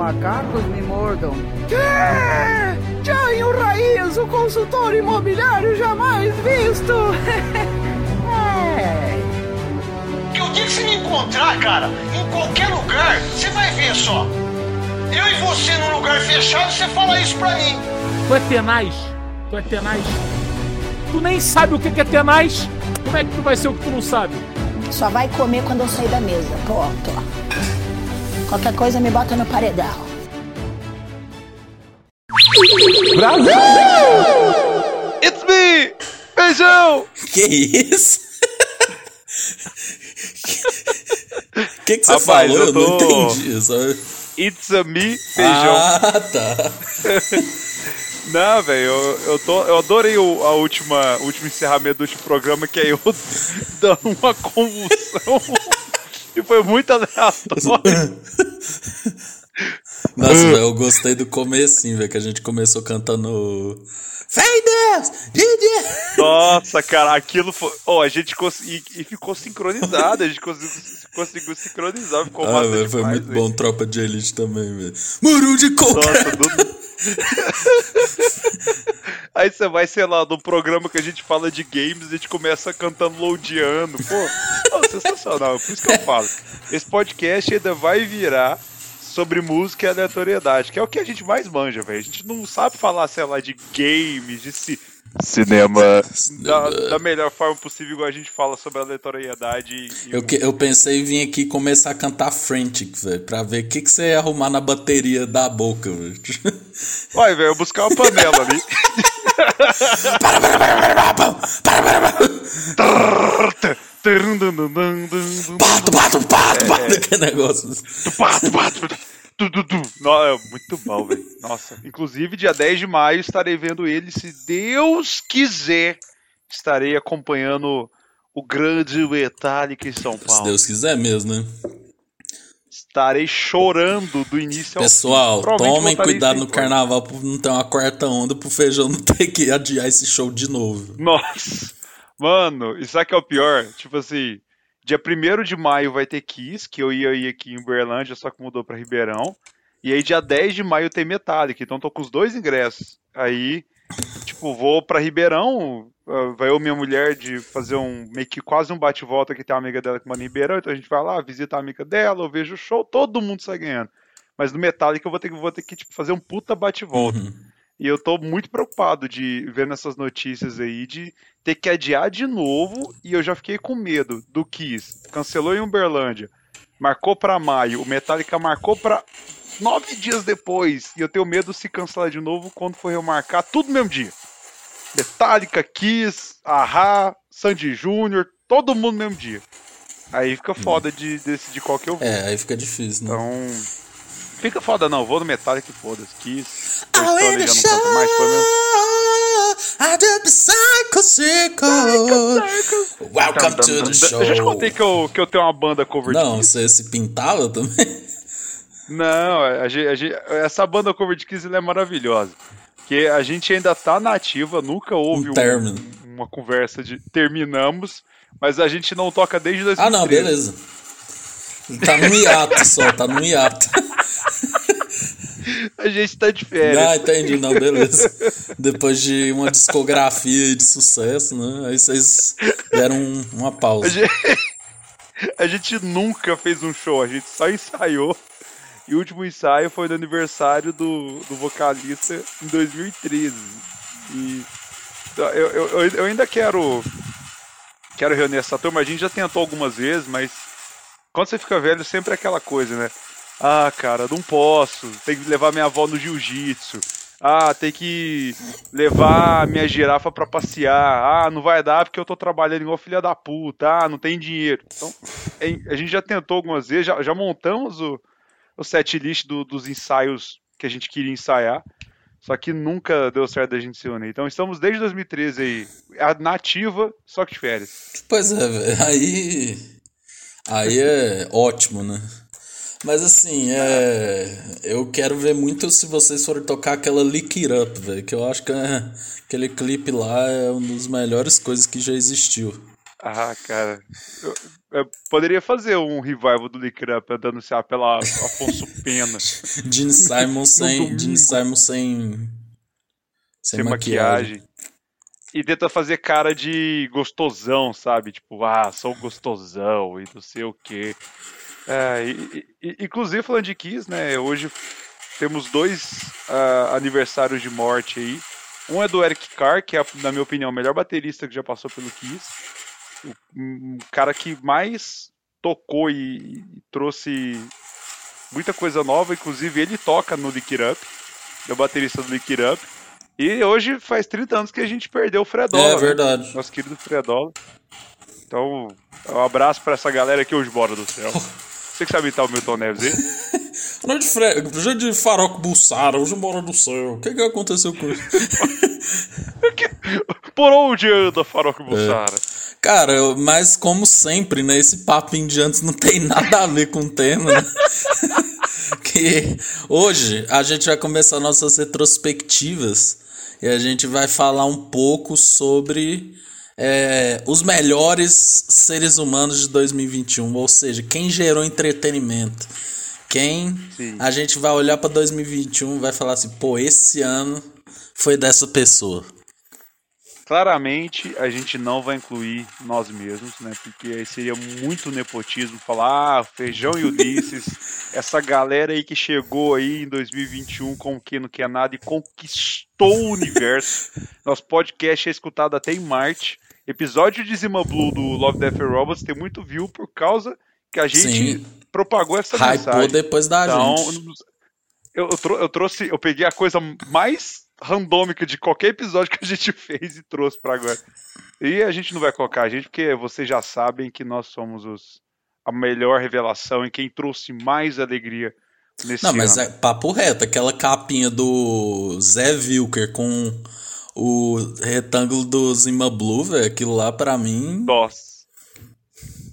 macacos me mordam. Que? Jainho Raiz, o consultor imobiliário jamais visto! é. Que o dia que você me encontrar, cara, em qualquer lugar, você vai ver só. Eu e você num lugar fechado, você fala isso pra mim. Tu é tenaz? Tu é tenaz? Tu nem sabe o que é tenaz? Como é que tu vai ser o que tu não sabe? Só vai comer quando eu sair da mesa. Ponto. Qualquer coisa me bota no paredão. Brasil! It's me! Beijão! Que isso? O que, que você Rapaz, falou? eu Eu, tô- não entendi. Só... It's a me, beijão. Ah, tá. Não, velho, eu, eu, tô, eu adorei o a última, o último encerramento do último programa, que é eu dando uma convulsão. E foi muito aleatório. Nossa, velho, eu gostei do comecinho, velho, que a gente começou cantando. Fé em Deus! DJ! Nossa, cara, aquilo foi. Oh, a gente conseguiu. E ficou sincronizado, a gente conseguiu, conseguiu sincronizar. Ficou Ah, massa velho, foi demais, muito velho. bom Tropa de Elite também, velho. Muru de coca! Nossa, do... Aí você vai, sei lá, no programa que a gente fala de games, a gente começa cantando loadiano. Pô, oh, sensacional. Por isso que eu falo. Esse podcast ainda vai virar sobre música e aleatoriedade, que é o que a gente mais manja, velho. A gente não sabe falar, sei lá, de games, de ci- cinema da, da melhor forma possível, igual a gente fala sobre aleatoriedade e, e Eu, que- eu pensei em vir aqui começar a cantar Frantic, velho, pra ver o que, que você ia arrumar na bateria da boca, velho. Vai, velho, eu buscar uma panela ali. Pato, pato, pato, pato, que negócio. Pato, pato, tu, tu, tu. No- é muito bom, velho. Nossa. Inclusive, dia 10 de maio estarei vendo ele, se Deus quiser. Estarei acompanhando o grande Metallica em São Se Paulo. Deus quiser mesmo, né? Estarei chorando do início ao Pessoal, fim. Provavelmente tomem cuidado no carnaval pra não ter uma quarta onda pro feijão não ter que adiar esse show de novo. Nossa. Mano, e sabe o que é o pior? Tipo assim, dia 1 de maio vai ter Kiss, que eu ia ir aqui em Uberlândia, só que mudou pra Ribeirão. E aí dia 10 de maio tem Metallica, então tô com os dois ingressos. Aí, tipo, vou pra Ribeirão, ah, vai eu minha mulher de fazer um, meio que quase um bate-volta que tem uma amiga dela que mora em Ribeirão, então a gente vai lá, visita a amiga dela, eu vejo o show, todo mundo sai ganhando. Mas no Metallica eu vou ter que, vou ter que tipo, fazer um puta bate-volta. E eu tô muito preocupado de ver nessas notícias aí de ter que adiar de novo e eu já fiquei com medo do Kiss. Cancelou em Uberlândia, marcou pra maio, o Metallica marcou pra nove dias depois e eu tenho medo se cancelar de novo quando for remarcar tudo no mesmo dia. Metallica, Kiss, Ahá, Sandy Júnior, todo mundo no mesmo dia. Aí fica foda de decidir qual que eu vou. É, aí fica difícil, né? Então. Fica foda não, vou no Metallica e foda-se. Stone wanna já não canto mais, pelo menos. I do psycho circle. Welcome to the show. Eu já te contei que eu, que eu tenho uma banda cover de Não, Kiss. você se pintava também? Não, a gente- a gente- essa banda cover de Kiss é maravilhosa. Porque a gente ainda tá na ativa, nunca houve Um um- uma conversa de terminamos, mas a gente não toca desde 2013. Ah, não, beleza. Tá no hiato só, tá no hiato. A gente tá de férias. Ah, entendi, não, beleza. Depois de uma discografia de sucesso, né? Aí vocês deram um- uma A pausa. gente, a gente nunca fez um show, a gente só ensaiou. E o último ensaio foi no aniversário do, do vocalista em 2013. E eu, eu, eu, eu ainda quero quero reunir essa turma. A gente já tentou algumas vezes, mas quando você fica velho, sempre é aquela coisa, né? Ah, cara, não posso. Tem que levar minha avó no jiu-jitsu. Ah, tem que levar minha girafa pra passear. Ah, não vai dar porque eu tô trabalhando igual filha da puta. Ah, não tem dinheiro. Então, a gente já tentou algumas vezes, já, já montamos o, o set list do- dos ensaios que a gente queria ensaiar. Só que nunca deu certo da gente se unir. Então estamos desde 2013 aí, a nativa, só que de férias. Pois é. Aí. Aí é ótimo, né? Mas assim, é. Eu quero ver muito se vocês forem tocar aquela Lick It Up, velho. Que eu acho que é- aquele clipe lá é uma das melhores coisas que já existiu. Ah, cara. eu- é, poderia fazer um revival do Lick It Up andando se pela Afonso Pena. Gene Simon sem. Gene Simon sem. Sem, sem maquiagem. E tenta fazer cara de gostosão, sabe? Tipo, ah, sou gostosão e não sei o quê. É, e- e- inclusive, falando de Kiss, né? Hoje temos dois ah, aniversários de morte aí. Um é do Eric Carr, que é, na minha opinião, o melhor baterista que já passou pelo Kiss. O um cara que mais tocou e, e trouxe muita coisa nova. Inclusive, ele toca no Lick It Up. É o baterista do Lick It Up. E hoje faz 30 anos que a gente perdeu o Fredola. É né? verdade. Nosso querido Fredola. Então, um abraço pra essa galera que hoje bora do céu. Você que sabe imitar o Milton Neves aí? Não de, fre... de Bussara, hoje mora do céu. O que que aconteceu com isso? Por onde anda Farouk Bussara? Cara, eu- mas como sempre, né? Esse papinho de antes não tem nada a ver com o tema, né? que hoje a gente vai começar nossas retrospectivas e a gente vai falar um pouco sobre é, os melhores seres humanos de 2021, ou seja, quem gerou entretenimento. Quem Sim. a gente vai olhar para 2021 e vai falar assim, pô, esse ano foi dessa pessoa. Claramente, a gente não vai incluir nós mesmos, né? Porque aí seria muito nepotismo falar, ah, Feijão e Ulisses, essa galera aí que chegou aí em 2021 com o que não quer nada e conquistou o universo. Nosso podcast é escutado até em Marte. Episódio de Zima Blue do Love, Death and Robots tem muito view por causa que a gente Sim. propagou essa Hypou mensagem. depois da Então, gente. eu, eu, trou- eu trouxe, eu peguei a coisa mais randômica de qualquer episódio que a gente fez e trouxe pra agora. E a gente não vai colocar a gente, porque vocês já sabem que nós somos os, a melhor revelação e quem trouxe mais alegria nesse Não, mas ano. é papo reto, aquela capinha do Zé Wilker com o retângulo do Zima Blue, velho, aquilo lá pra mim. Nossa.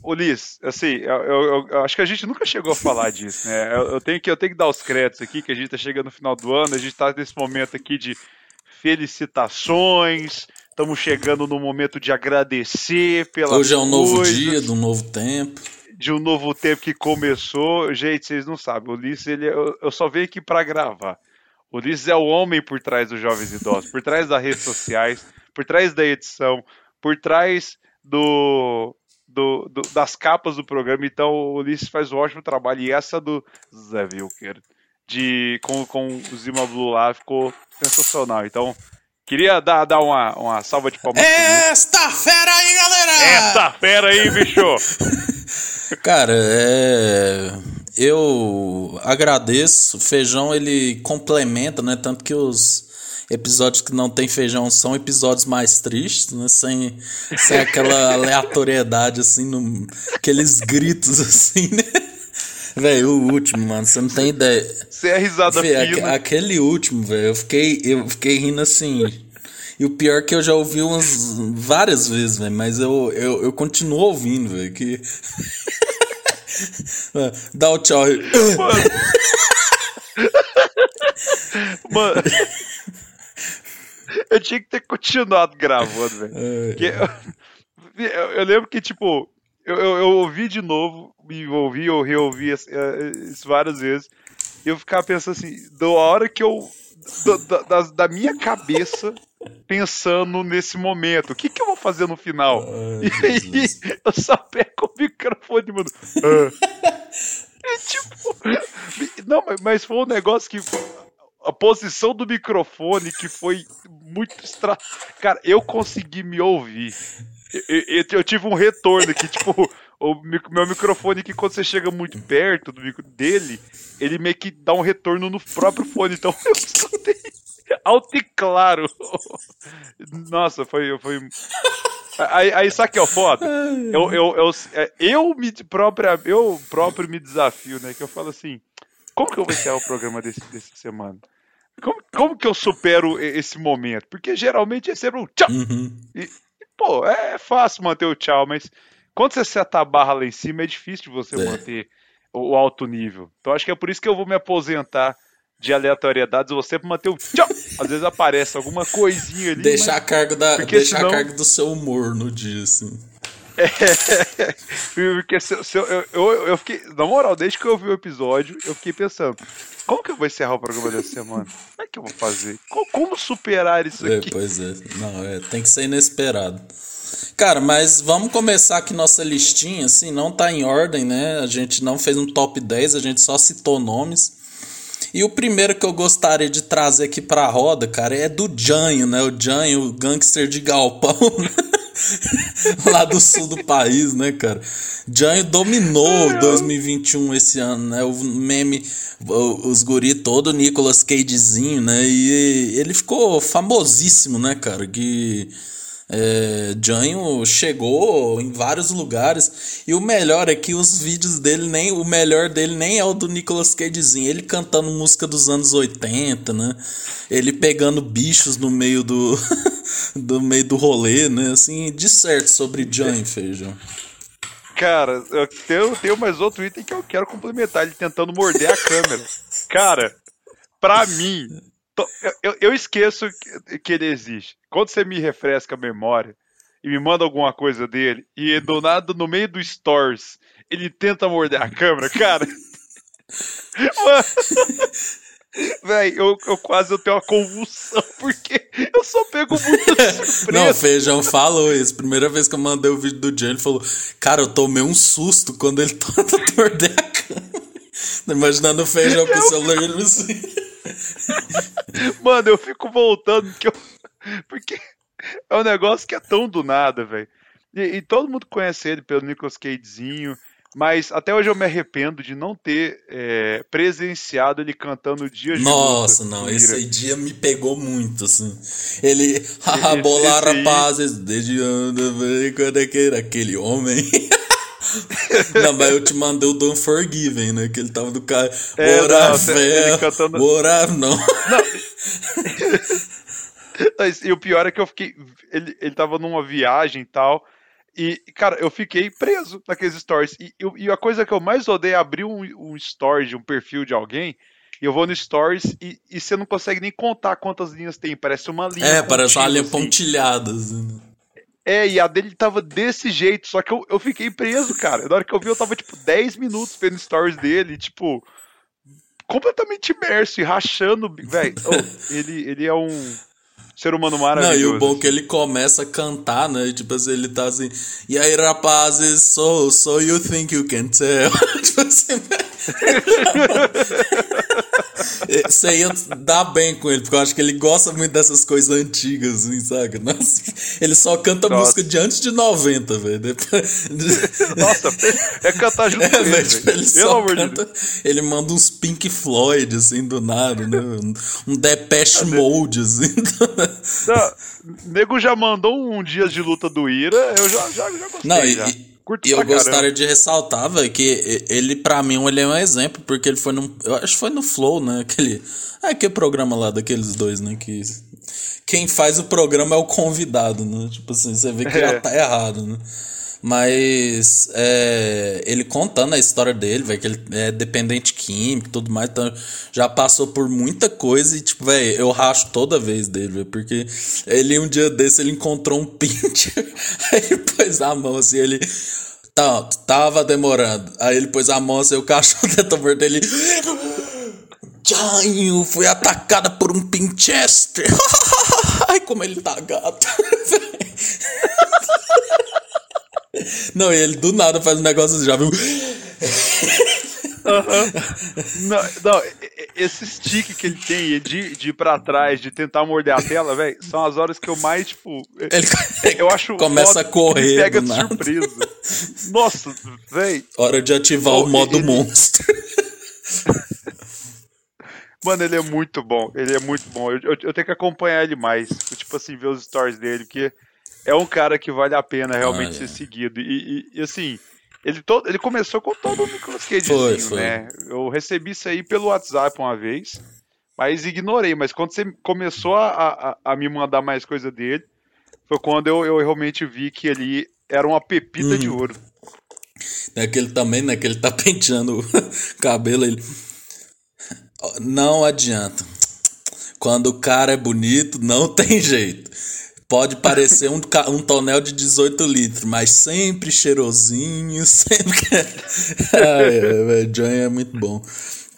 Ulisses, assim, eu, eu- eu- acho que a gente nunca chegou a falar disso, né? Eu, eu tenho que, eu tenho que dar os créditos aqui, que a gente tá chegando no final do ano, a gente tá nesse momento aqui de felicitações, estamos chegando no momento de agradecer pelas Hoje é um novo coisas, dia, de um novo tempo. de um novo tempo que começou. Gente, vocês não sabem, o Ulisses, ele, eu, eu só venho aqui pra gravar. O Ulisses é o homem por trás dos Jovens Idosos, por trás das redes sociais, por trás da edição, por trás do, do- do- das capas do programa. Então o Ulisses faz um ótimo trabalho. E essa do Zé Wilker, de, com, com o Zima Blue lá, ficou sensacional. Então, queria dar, dar uma, uma salva de palmas. Esta fera aí, galera! Essa fera aí, bicho! Cara, é. Eu agradeço. O feijão ele complementa, né? Tanto que os episódios que não tem feijão são episódios mais tristes, né? Sem, sem aquela aleatoriedade, assim, no, aqueles gritos, assim, né? Velho, o último, mano, você não tem ideia. Você é risada Vê, fina. aquele último, velho, eu fiquei, eu fiquei rindo assim. E o pior é que eu já ouvi umas várias vezes, velho, mas eu, eu, eu continuo ouvindo, velho, que... Dá o tchau aí. Mano. eu tinha que ter continuado gravando, velho. Porque Eu, eu- lembro que, tipo, eu, eu, eu ouvi de novo, me ouvi, eu reouvi eh, isso várias vezes, e eu ficava pensando assim, da hora que eu. da- da, da minha cabeça pensando nesse momento. O que, que eu vou fazer no final? Ai, e aí Jesus. eu só pego o microfone, mano. Ah. É tipo. Não, mas- foi um negócio que. A posição do microfone que foi muito extra. Cara, eu consegui me ouvir. Eu, eu- eu tive um retorno que, tipo, o meu microfone que quando você chega muito perto do micro dele, ele meio que dá um retorno no próprio fone. Então eu escutei alto e claro. Nossa, foi. foi... Aí, aí sabe que é o foda? Eu, eu, eu, é, eu, me própria, eu próprio me desafio, né? Que eu falo assim, como que eu vou encerrar o programa desse, dessa semana? Como, como que eu supero e- esse momento? Porque geralmente é sempre um tchau. Uhum. Pô, é fácil manter o tchau, mas quando você seta a barra lá em cima, é difícil de você É. manter o, o alto nível. Então acho que é por isso que eu vou me aposentar de aleatoriedades, vou sempre manter o tchau. Às vezes aparece alguma coisinha ali. Deixar mas- a cargo, da, Porque deixar senão- a cargo do seu humor no dia, assim. É, porque se, se eu, eu, eu, eu fiquei. Na moral, desde que eu vi o episódio, eu fiquei pensando. Como que eu vou encerrar o programa dessa semana? Como é que eu vou fazer? Como, como superar isso É, aqui? pois é. Não, é, tem que ser inesperado. Cara, mas vamos começar aqui nossa listinha, assim, não tá em ordem, né? A gente não fez um top 10, a gente só citou nomes. E o primeiro que eu gostaria de trazer aqui pra roda, cara, é do Janho, né? O Janho, o gangster de galpão, né? lá do sul do país, né, cara? Janho dominou 2021 esse ano, né? O meme, os guri todo, Nicolas Cagezinho, né? E ele ficou famosíssimo, né, cara? Que é, chegou em vários lugares e o melhor é que os vídeos dele nem o melhor dele nem é o do Nicolas Cagezinho, ele cantando música dos anos 80, né? Ele pegando bichos no meio do do meio do rolê, né? Assim, de certo sobre Janho, feijão. Cara, eu tenho, tenho mais outro item que eu quero complementar, ele tentando morder a câmera. Cara, pra mim, eu- eu, esqueço que, ele existe. Quando você me refresca a memória e me manda alguma coisa dele, e do nada, no meio do Stories, ele tenta morder a câmera, cara. Mano. Véi, eu, eu quase eu tenho uma convulsão, porque eu só pego muito de Não, surpresa. Feijão falou isso. Primeira vez que eu mandei o vídeo do Janho, ele falou: Cara, eu tomei um susto quando ele tenta morder a câmera. Imaginando o feijão com o celular ele assim. Mano, eu fico voltando porque, eu- porque é um negócio que é tão do nada, velho. E, e todo mundo conhece ele pelo Nicolas Cagezinho, mas até hoje eu me arrependo de não ter é, presenciado ele cantando Dias de Nossa, Luta, não, esse dia me pegou muito, assim. Ele, haha, bolar rapazes, desde anda bem quando é que era aquele homem. não, mas eu te mandei o Don't Forgiven, né? Que ele tava do cara. É, não, ele fam? cantando- up, não. Mas, E o pior é que eu fiquei. Ele, ele tava numa viagem e tal. E, cara, eu fiquei preso naqueles stories. E, eu- e a coisa que eu mais odeio é abrir um, um story de um perfil de alguém. E eu vou no stories e, e você não consegue nem contar quantas linhas tem. Parece uma linha. É, parece uma linha assim. pontilhada, assim. É, e a dele tava desse jeito. Só que eu, eu fiquei preso, cara. Na hora que eu vi, eu tava, tipo, 10 minutos vendo stories dele. Tipo, completamente imerso e rachando. Velho, ele, ele é um ser humano Não, maravilhoso. e o bom é que ele começa a cantar, né? Tipo assim, ele tá assim. E aí, rapazes, so, so you think you can tell. tipo assim. Você ia dar bem com ele, porque eu acho que ele gosta muito dessas coisas antigas, assim, saca? Nossa, ele só canta Nossa. música de antes de 90, velho. Depois... Nossa, é cantar junto É, com ele, tipo, ele só de canta, ele manda uns Pink Floyd, assim, do nada, né? Um- Depeche Mode, assim. Não, nego já mandou um Dias de Luta do Ira, eu já, já, já gostei. Não, e, já. e- Curto e eu caramba. gostaria de ressaltar, velho, que ele, pra mim, ele é um exemplo, porque ele foi num. Eu acho que foi no Flow, né? Aquele. Ah, que programa lá daqueles dois, né? Que. Quem faz o programa é o convidado, né? Tipo assim, você vê que já É. tá errado, né? Mas é, ele contando a história dele, velho, que ele é dependente químico e tudo mais, então já passou por muita coisa e, tipo, velho, eu racho toda vez dele, velho, porque ele um dia desse ele encontrou um pincher, aí ele pôs a mão assim, ele. Tá, tava demorando. Aí ele pôs a mão assim, o cachorro tentou morder ele. Jainho foi atacada por um Pinchester. Ai, como ele tá gato. Não, e ele do nada faz um negócio assim, já viu? Não, não, e- esse stick que ele tem de, de ir pra trás, de tentar morder a tela, velho, são as horas que eu mais, tipo. Ele Eu acho. começa a correr Me pega de nada. surpresa. Nossa, velho. Hora de ativar Oh, o modo ele- monstro. Mano, ele é muito bom. Ele é muito bom. Eu, eu- eu tenho que acompanhar ele mais. Tipo assim, ver os stories dele, porque é um cara que vale a pena realmente Ah, ser é. seguido. E, e- e, assim, ele, todo, ele começou com todo o Nicolas Cagezinho, foi. né? Eu recebi isso aí pelo WhatsApp uma vez, mas ignorei. Mas quando você começou a, a, a me mandar mais coisa dele, foi quando eu, eu realmente vi que ele era uma pepita Uhum. de ouro. É aquele também, né? Que ele tá penteando o cabelo. Ele... Não adianta. Quando o cara é bonito, não tem jeito. Pode parecer um, um tonel de 18 litros, mas sempre cheirosinho, sempre. Ai, velho, John é muito bom.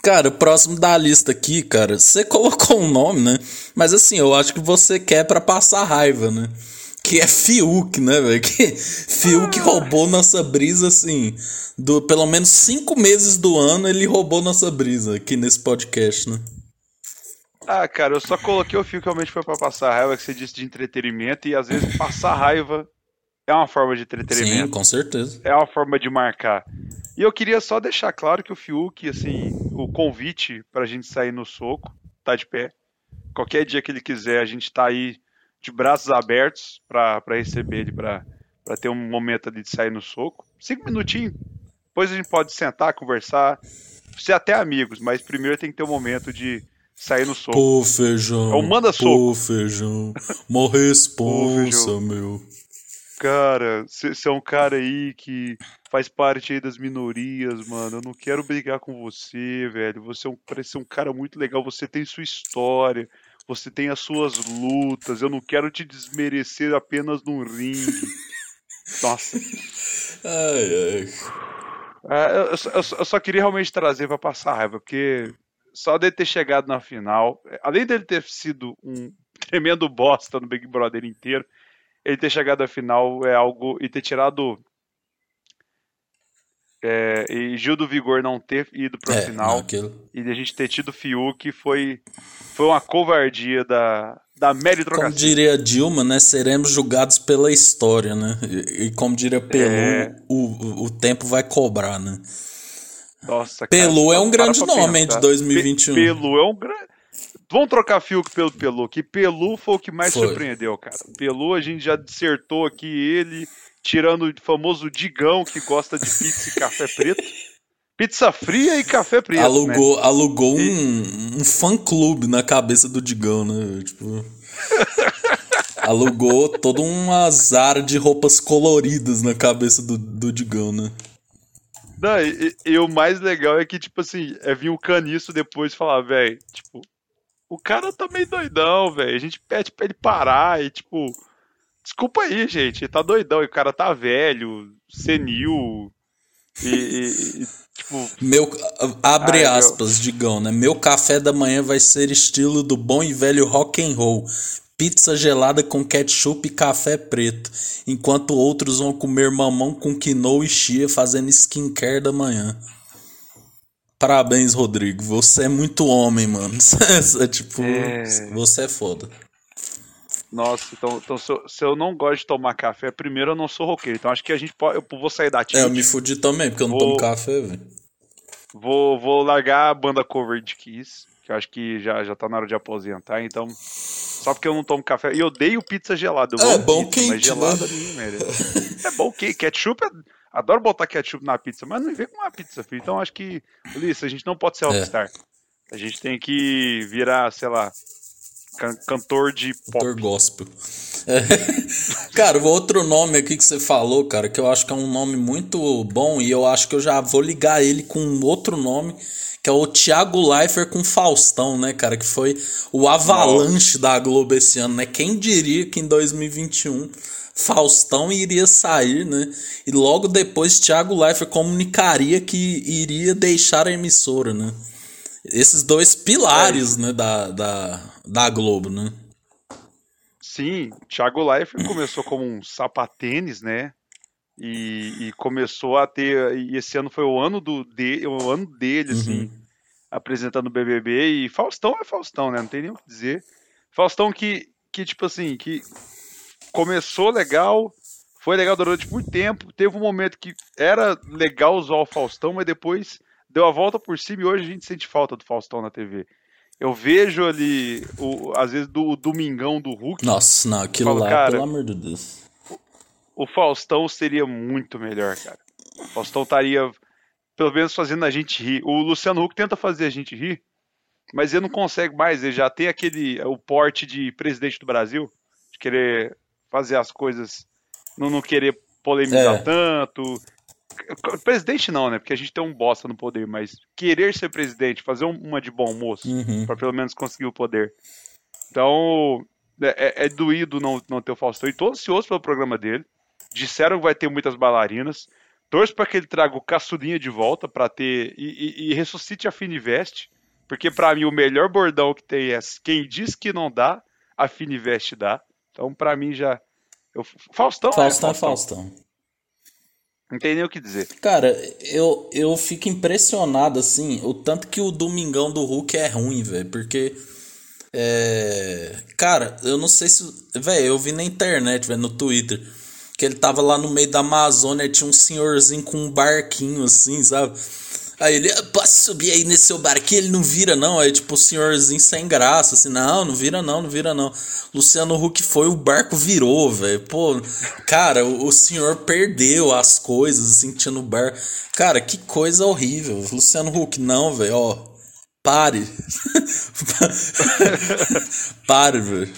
Cara, o próximo da lista aqui, cara, você colocou um nome, né? Mas assim, eu acho que você quer pra passar raiva, né? Que é Fiuk, né, velho? Que Fiuk roubou nossa brisa, assim. Do, pelo menos cinco meses do ano ele roubou nossa brisa aqui nesse podcast, né? Ah, cara, eu só coloquei o fio que realmente foi pra passar raiva, que você disse de entretenimento, e às vezes passar raiva é uma forma de Sim, entretenimento. com certeza. É uma forma de marcar. E eu queria só deixar claro que o Fiuk, assim, o convite pra gente sair no soco, tá de pé. Qualquer dia que ele quiser, a gente tá aí de braços abertos pra, pra receber ele, pra, pra ter um momento ali de sair no soco. Cinco minutinhos. Depois a gente pode sentar, conversar, ser até amigos, mas primeiro tem que ter um momento de sair no soco. Pô, feijão. É o manda soco. Pô, feijão. Mó responsa, feijão. meu. Cara, você é um cara aí que faz parte aí das minorias, mano. Eu não quero brigar com você, velho. Você é um, parece ser um cara muito legal. Você tem sua história. Você tem as suas lutas. Eu não quero te desmerecer apenas num ringue. Nossa. Ai, ai. É, eu, só- eu eu só queria realmente trazer pra passar raiva, porque só dele ter chegado na final, além dele ter sido um tremendo bosta no Big Brother inteiro, ele ter chegado na final é algo. e ter tirado. é, e Gil do Vigor não ter ido pra É, final aquilo. e a gente ter tido Fiuk foi, foi uma covardia da, da Como meritocracia. diria Dilma, né? Seremos julgados pela história, né? E, e como diria Pelu, É. o, o, o tempo vai cobrar, né? Nossa, cara, Pelu é um grande nome, hein, de pensar. 2021. Pe- Pelu é um grande. Vamos trocar Fiuk pelo Pelu, que Pelu foi o que mais Foi. surpreendeu, cara. Pelu a gente já dissertou aqui ele, tirando o famoso Digão, que gosta de pizza e café preto. Pizza fria e café preto. né? alugou alugou um, um fã-clube na cabeça do Digão, né? Tipo... alugou todo um azar de roupas coloridas na cabeça do, do Digão, né? Não, e, e- o mais legal é que, tipo assim, é vir o caniço depois e falar, velho, tipo, o cara tá meio doidão, velho. A gente pede pra ele parar e, tipo, desculpa aí, gente, ele tá doidão. E o cara tá velho, senil. E, e- e, tipo, Meu, abre Ai, meu. aspas, Digão, né? Meu café da manhã vai ser estilo do bom e velho rock and roll. Pizza gelada com ketchup e café preto, enquanto outros vão comer mamão com quinoa e chia fazendo skincare da manhã. Parabéns, Rodrigo. Você é muito homem, mano. É tipo, É. você é foda. nossa, então, então se, eu, se eu não gosto de tomar café, primeiro eu não sou roqueiro. Então acho que a gente pode. Eu vou sair da É, Tilt, eu me fudi também, porque eu não Vou- tomo café, velho. vou, vou largar a banda cover de Kiss, que eu acho que já, já tá na hora de aposentar, então. Só porque eu não tomo café. E eu odeio pizza gelada. É, bom pizza, mas quente, gelada né? ninguém merece. É bom quente. Ketchup, é- adoro botar ketchup na pizza, mas não vem com uma pizza fria. Então acho que, Ulisses, a gente não pode ser É. rockstar. A gente tem que virar, sei lá, can- cantor de pop. Cantor gospel. É. Cara, o outro nome aqui que você falou, cara, que eu acho que é um nome muito bom e eu acho que eu já vou ligar ele com um outro nome, que é o Thiago Leifert com Faustão, né, cara, que foi o avalanche da Globo esse ano, né? Quem diria que em 2021 Faustão iria sair, né? E logo depois Thiago Leifert comunicaria que iria deixar a emissora, né? Esses dois pilares, né, da, da, da Globo, né? Sim, Thiago Leifert começou como um sapatênis, né? E, e começou a ter. E esse ano foi o ano do de, o ano dele, assim, Uhum. apresentando o BBB. E Faustão é Faustão, né? Não tem nem o que dizer. Faustão que, que tipo assim, que começou legal, foi legal durante muito tempo. Teve um momento que era legal usar o Faustão, mas depois deu a volta por cima e hoje a gente sente falta do Faustão na TV. Eu vejo ali, o, às vezes, do o Domingão do Hulk. Nossa, não, aquilo Falo, lá, cara, pelo amor de Deus. o Faustão seria muito melhor, cara. O Faustão estaria, pelo menos, fazendo a gente rir. O Luciano Huck tenta fazer a gente rir, mas ele não consegue mais. Ele já tem aquele o porte de presidente do Brasil, de querer fazer as coisas, não, não querer polemizar É. tanto. Presidente não, né? Porque a gente tem um bosta no poder, mas querer ser presidente, fazer um- uma de bom moço, Uhum. para pelo menos conseguir o poder. Então, é, é doído não, não ter o Faustão. E tô ansioso pelo programa dele. Disseram que vai ter muitas bailarinas. Torço para que ele traga o Caçudinha de volta para ter. E, e, e, ressuscite a Finiveste. Porque para mim o melhor bordão que tem é quem diz que não dá, a Finiveste dá. Então para mim já. Eu, Faustão, Faustão é Faustão. É Faustão. Não tem nem o que dizer. Cara, eu, eu fico impressionado, assim, o tanto que o Domingão do Hulk é ruim, velho. Porque. É. Cara, eu não sei se. Velho, eu vi na internet, velho, no Twitter. Que ele tava lá no meio da Amazônia tinha um senhorzinho com um barquinho, assim, sabe? Aí ele, ah, posso subir aí nesse seu barquinho? Ele não vira, não. Aí, tipo, o senhorzinho sem graça, assim, não, não vira, não, não vira, não. Luciano Huck foi, o barco virou, velho. Pô, cara, o, o, senhor perdeu as coisas, assim, tinha no bar. Cara, que coisa horrível. Luciano Huck, não, velho, ó. Pare. Pare, velho.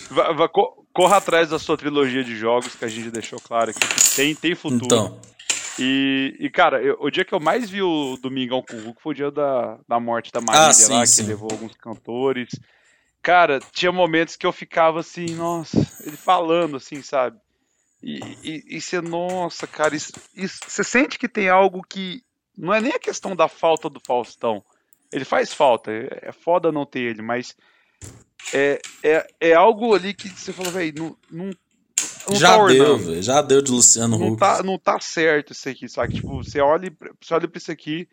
Corra atrás da sua trilogia de jogos que a gente deixou claro aqui. Tem, tem futuro. Então. E, e cara, eu, o dia que eu mais vi o Domingão com o Hulk foi o dia da, da morte da Marília ah, sim, lá, sim. que levou alguns cantores. Cara, tinha momentos que eu ficava assim, nossa, ele falando assim, sabe? E você, nossa, cara, você sente que tem algo que. Não é nem a questão da falta do Faustão. Ele faz falta, é, é foda não ter ele, mas é, é, é algo ali que você falou, velho, não, não não já tá deu, velho. Já deu de Luciano não Huck. Tá, não tá certo isso aqui, sabe? Tipo, você olha, você olha pra isso aqui.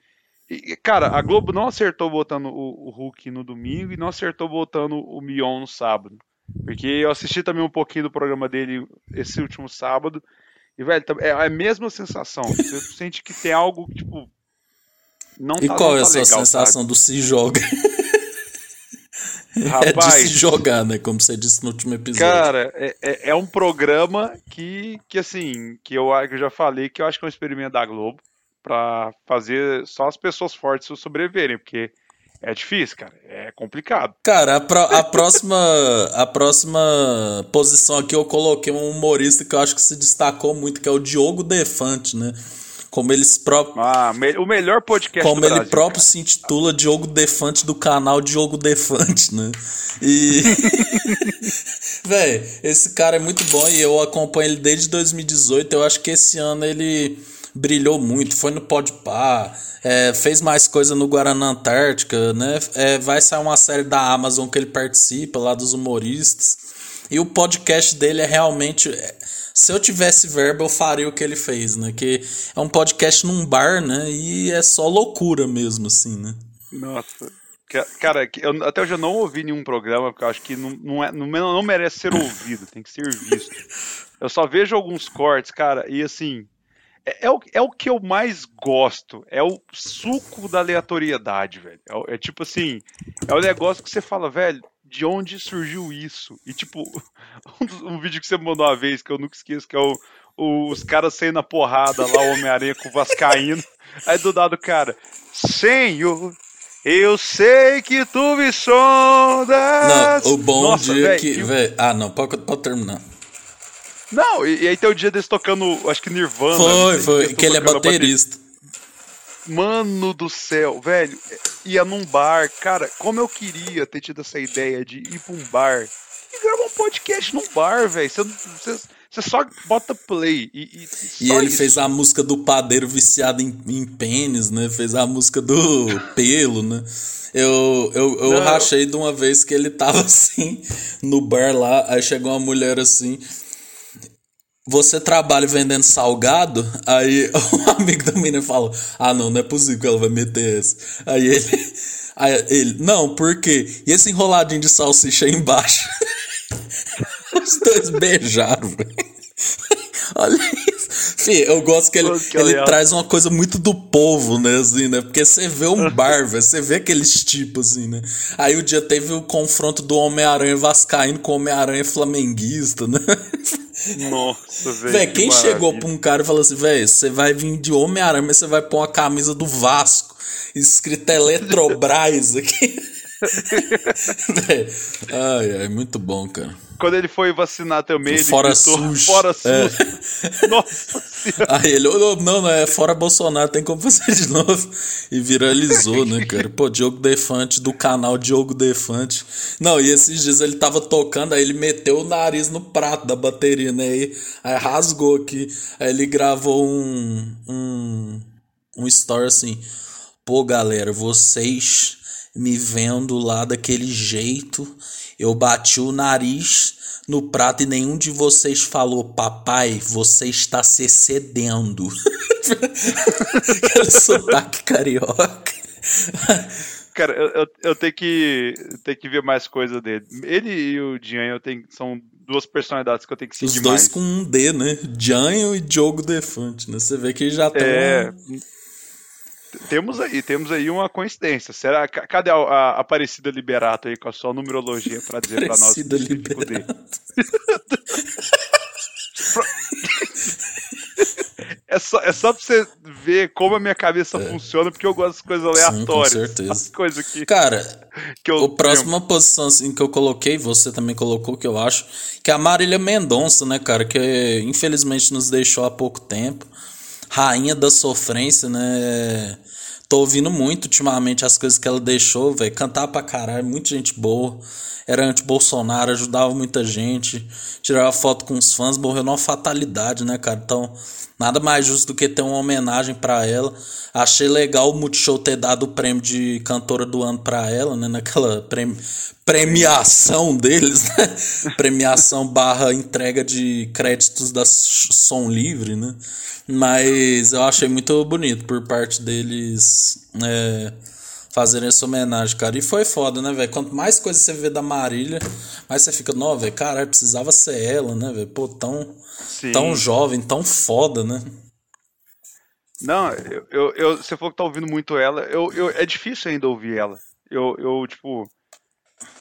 E, cara, a Globo não acertou botando o, o Hulk no domingo e não acertou botando o Mion no sábado. Porque eu assisti também um pouquinho do programa dele esse último sábado. E, velho, é a mesma sensação. Você sente que tem algo, tipo. Não e tá, qual é a sua legal, sensação sabe? do se joga? Rapaz, é de se jogar, né? Como você disse no último episódio. Cara, é, é, é um programa que, que assim, que eu, que eu já falei que eu acho que é um experimento da Globo para fazer só as pessoas fortes sobreviverem, porque é difícil, cara. É complicado. Cara, a, pro, a próxima a próxima posição aqui eu coloquei um humorista que eu acho que se destacou muito, que é o Diogo Defante, né? Como eles próprios. Ah, me... o melhor podcast Como ele Brasil, próprio cara. se intitula Diogo Defante do canal Diogo Defante, né? E. Véi, esse cara é muito bom e eu acompanho ele desde 2018. Eu acho que esse ano ele brilhou muito. Foi no Podpah, é, fez mais coisa no Guaraná Antártica, né? É, vai sair uma série da Amazon que ele participa, lá dos humoristas. E o podcast dele é realmente. Se eu tivesse verba, eu faria o que ele fez, né? Que é um podcast num bar, né? E é só loucura mesmo, assim, né? Nossa. Cara, eu, até hoje eu não ouvi nenhum programa, porque eu acho que não, não, é, não, não merece ser ouvido, tem que ser visto. Eu só vejo alguns cortes, cara, e assim, é, é, o, é o que eu mais gosto. É o suco da aleatoriedade, velho. É, é, tipo assim, é o negócio que você fala, velho, de onde surgiu isso? E tipo, um, um, vídeo que você mandou uma vez, que eu nunca esqueço, que é o, o os caras saindo na porrada lá, o Homem-Aranha com o Vascaíno. Aí do dado, cara, Senhor, eu sei que tu me sondas. Não, o bom Nossa, dia véio, que. Véio, ah, não, pode, pode terminar. Não, e, e, aí tem o dia deles tocando, acho que Nirvana. Foi, foi, que ele é baterista. Mano do céu, velho, ia num bar, cara, como eu queria ter tido essa ideia de ir pra um bar e gravar um podcast num bar, velho. Você, você só bota play e. E, e ele isso. fez a música do padeiro viciado em, em pênis, né? Fez a música do pelo, né? Eu, eu, eu rachei de uma vez que ele tava assim no bar lá, aí chegou uma mulher assim você trabalha vendendo salgado? Aí o amigo da menina fala: Ah, não, não é possível que ela vai meter essa. Aí ele, aí ele não, por quê? E esse enroladinho de salsicha aí embaixo? Os dois beijaram, velho. Olha isso. Fih, eu gosto que ele, que ele traz uma coisa muito do povo, né, assim, né? Porque você vê um bar, velho, você vê aqueles tipos, assim, né? Aí o dia teve o confronto do Homem-Aranha Vascaíno com o Homem-Aranha Flamenguista, né? Nossa, velho. Véi, quem maravilha. chegou pra um cara e falou assim, velho, você vai vir de Homem-Aranha, mas você vai pôr uma camisa do Vasco, escrita Eletrobras aqui. Ai, ai, muito bom, cara. Quando ele foi vacinar também, ele Fora gritou, SUS. Fora É. SUS. Nossa senhora. Aí ele, "Ô, não, não, é fora Bolsonaro, tem como fazer de novo. E viralizou, né, cara? Pô, Diogo Defante, do canal Diogo Defante. Não, e esses dias ele tava tocando, aí ele meteu o nariz no prato da bateria, né? Aí, aí rasgou aqui. Aí ele gravou um, um, um story assim. Pô, galera, vocês me vendo lá daquele jeito, eu bati o nariz no prato e nenhum de vocês falou, papai, você está se excedendo. Aquele sotaque carioca. Cara, eu, eu, eu tenho que tenho que ver mais coisa dele. Ele e o Dian eu tenho, são duas personalidades que eu tenho que seguir Os dois mais. com um D, né? Janho e Diogo Defante, né? Você vê que já tem É, uma- Temos aí, temos aí uma coincidência. Será? ca- Cadê a, a Aparecida Liberato aí com a sua numerologia pra dizer pra nós? Aparecida o específico dele? É só, é só pra você ver como a minha cabeça funciona, porque eu gosto das coisas aleatórias. É. certeza. As coisas que, Cara, que eu O próxima posição assim, que eu coloquei, você também colocou, que eu acho, que é a Marília Mendonça, né, cara? Que infelizmente nos deixou há pouco tempo. Rainha da sofrência, né? Tô ouvindo muito ultimamente as coisas que ela deixou, velho. Cantar pra caralho, muita gente boa. Era anti-Bolsonaro, ajudava muita gente. Tirava foto com os fãs, morreu numa fatalidade, né, cara? Então, nada mais justo do que ter uma homenagem pra ela. Achei legal o Multishow ter dado o prêmio de cantora do ano pra ela, né? Naquela premi- premiação deles, né? premiação barra entrega de créditos da Som Livre, né? Mas eu achei muito bonito por parte deles é, fazerem essa homenagem, cara. E foi foda, né, velho? Quanto mais coisa você vê da Marília, mais você fica, não, velho, caralho, precisava ser ela, né, velho? Pô, tão, Sim. tão jovem, tão foda, né? Não, eu, eu, eu- você falou que tá ouvindo muito ela. Eu, eu, é difícil ainda ouvir ela. Eu, eu tipo.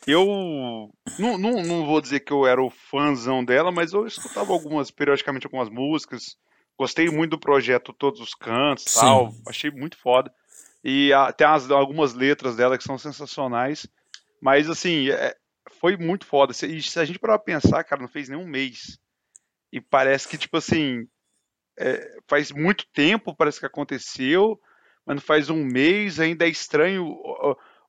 Eu. Não, não, não vou dizer que eu era o fãzão dela, mas eu escutava algumas, periodicamente, algumas músicas. Gostei muito do projeto Todos os Cantos Sim. tal. Achei muito foda. E as- algumas letras dela que são sensacionais. Mas, assim, é- foi muito foda. E se a gente parar pra pensar, cara, não fez nem um mês. E parece que, tipo assim, é, faz muito tempo, parece que aconteceu, mas não faz um mês, ainda é estranho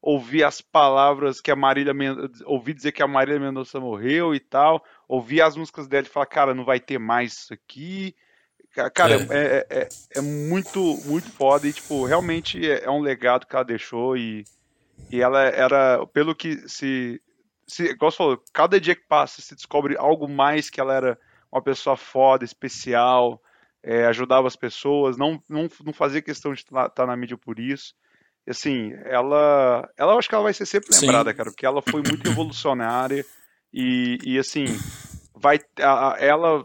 ouvir as palavras que a Marília Men- ouvir dizer que a Marília Mendonça morreu e tal, ouvir as músicas dela e falar, cara, não vai ter mais isso aqui. Ca- Cara, É. é, é, é- é muito, muito foda e, tipo, realmente é, é um legado que ela deixou e, e ela era, pelo que se, se, igual você falou, cada dia que passa se descobre algo mais que ela era uma pessoa foda, especial, é, ajudava as pessoas, não, não, não fazia questão de estar na mídia por isso. E, assim, ela, ela acho que ela vai ser sempre Sim. lembrada, cara, porque ela foi muito revolucionária e, e assim, vai, a- a- ela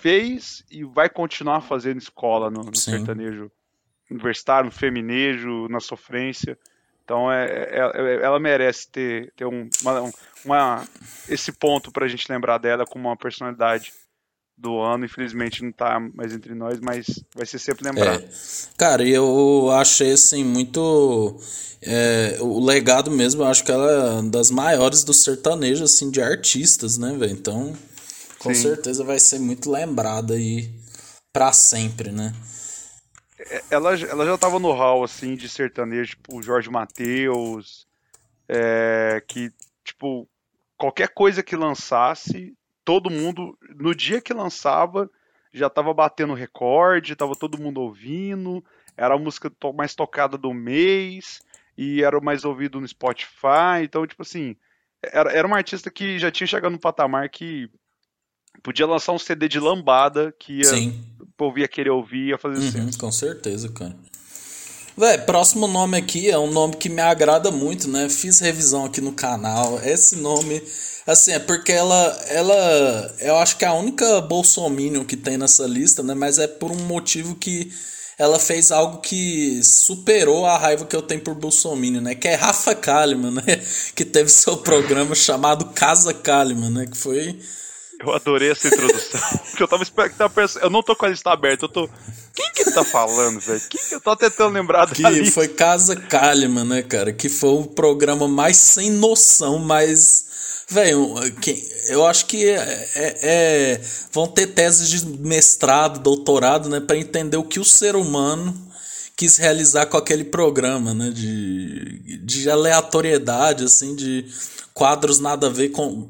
fez e vai continuar fazendo escola no, no sertanejo universitário, no feminejo, na sofrência. Então é, é- é- ela merece ter, ter um, uma, um- uma- esse ponto pra gente lembrar dela como uma personalidade do ano. Infelizmente não tá mais entre nós, mas vai ser sempre lembrado. É. Cara, e eu achei assim muito. é, o legado mesmo, eu acho que ela é uma das maiores do sertanejo, assim, de artistas, né, velho? Então, com Sim. certeza vai ser muito lembrada aí pra sempre, né? Ela, ela já tava no hall, assim, de sertanejo, tipo, o Jorge Mateus, é, que, tipo, qualquer coisa que lançasse, todo mundo, no dia que lançava, já tava batendo recorde, tava todo mundo ouvindo, era a música mais tocada do mês, e era o mais ouvido no Spotify, então, tipo assim, era, era uma artista que já tinha chegado no patamar que podia lançar um CD de lambada, que ia, Sim. o povo ia querer ouvir, ia fazer Uhum, com certeza, cara. Véi, próximo nome aqui é um nome que me agrada muito, né? Fiz revisão aqui no canal. Esse nome, assim, é porque ela, ela, eu acho que é a única bolsominion que tem nessa lista, né? Mas é por um motivo que ela fez algo que superou a raiva que eu tenho por bolsominion, né? Que é Rafa Kalimann, né? Que teve seu programa chamado Casa Kalimann, né? Que foi Eu adorei essa introdução. porque eu tava esperando. Eu não tô com a lista aberta, eu tô. Quem que que tá falando, velho? Que que eu tô tentando lembrar Que dali? foi Casa Kalimann, né, cara? Que foi o programa mais sem noção, mais. Velho, quem- eu acho que é, é- é- vão ter teses de mestrado, doutorado, né, para entender o que o ser humano quis realizar com aquele programa, né, de, de aleatoriedade, assim, de quadros nada a ver com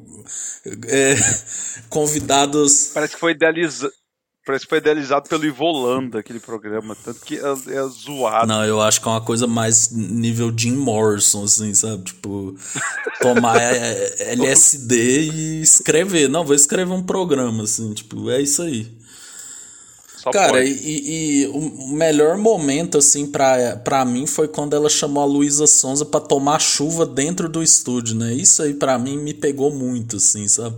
é, convidados. Parece que foi idealizado. Parece que foi idealizado pelo Ivolanda, aquele programa. Tanto que é, é zoado. Não, eu acho que é uma coisa mais nível Jim Morrison, assim, sabe? Tipo, tomar é, LSD e escrever. Não, vou escrever um programa, assim, tipo, é isso aí. Só Cara, e, e o melhor momento, assim, pra, pra mim foi quando ela chamou a Luísa Sonza pra tomar chuva dentro do estúdio, né? Isso aí pra mim me pegou muito, assim, sabe?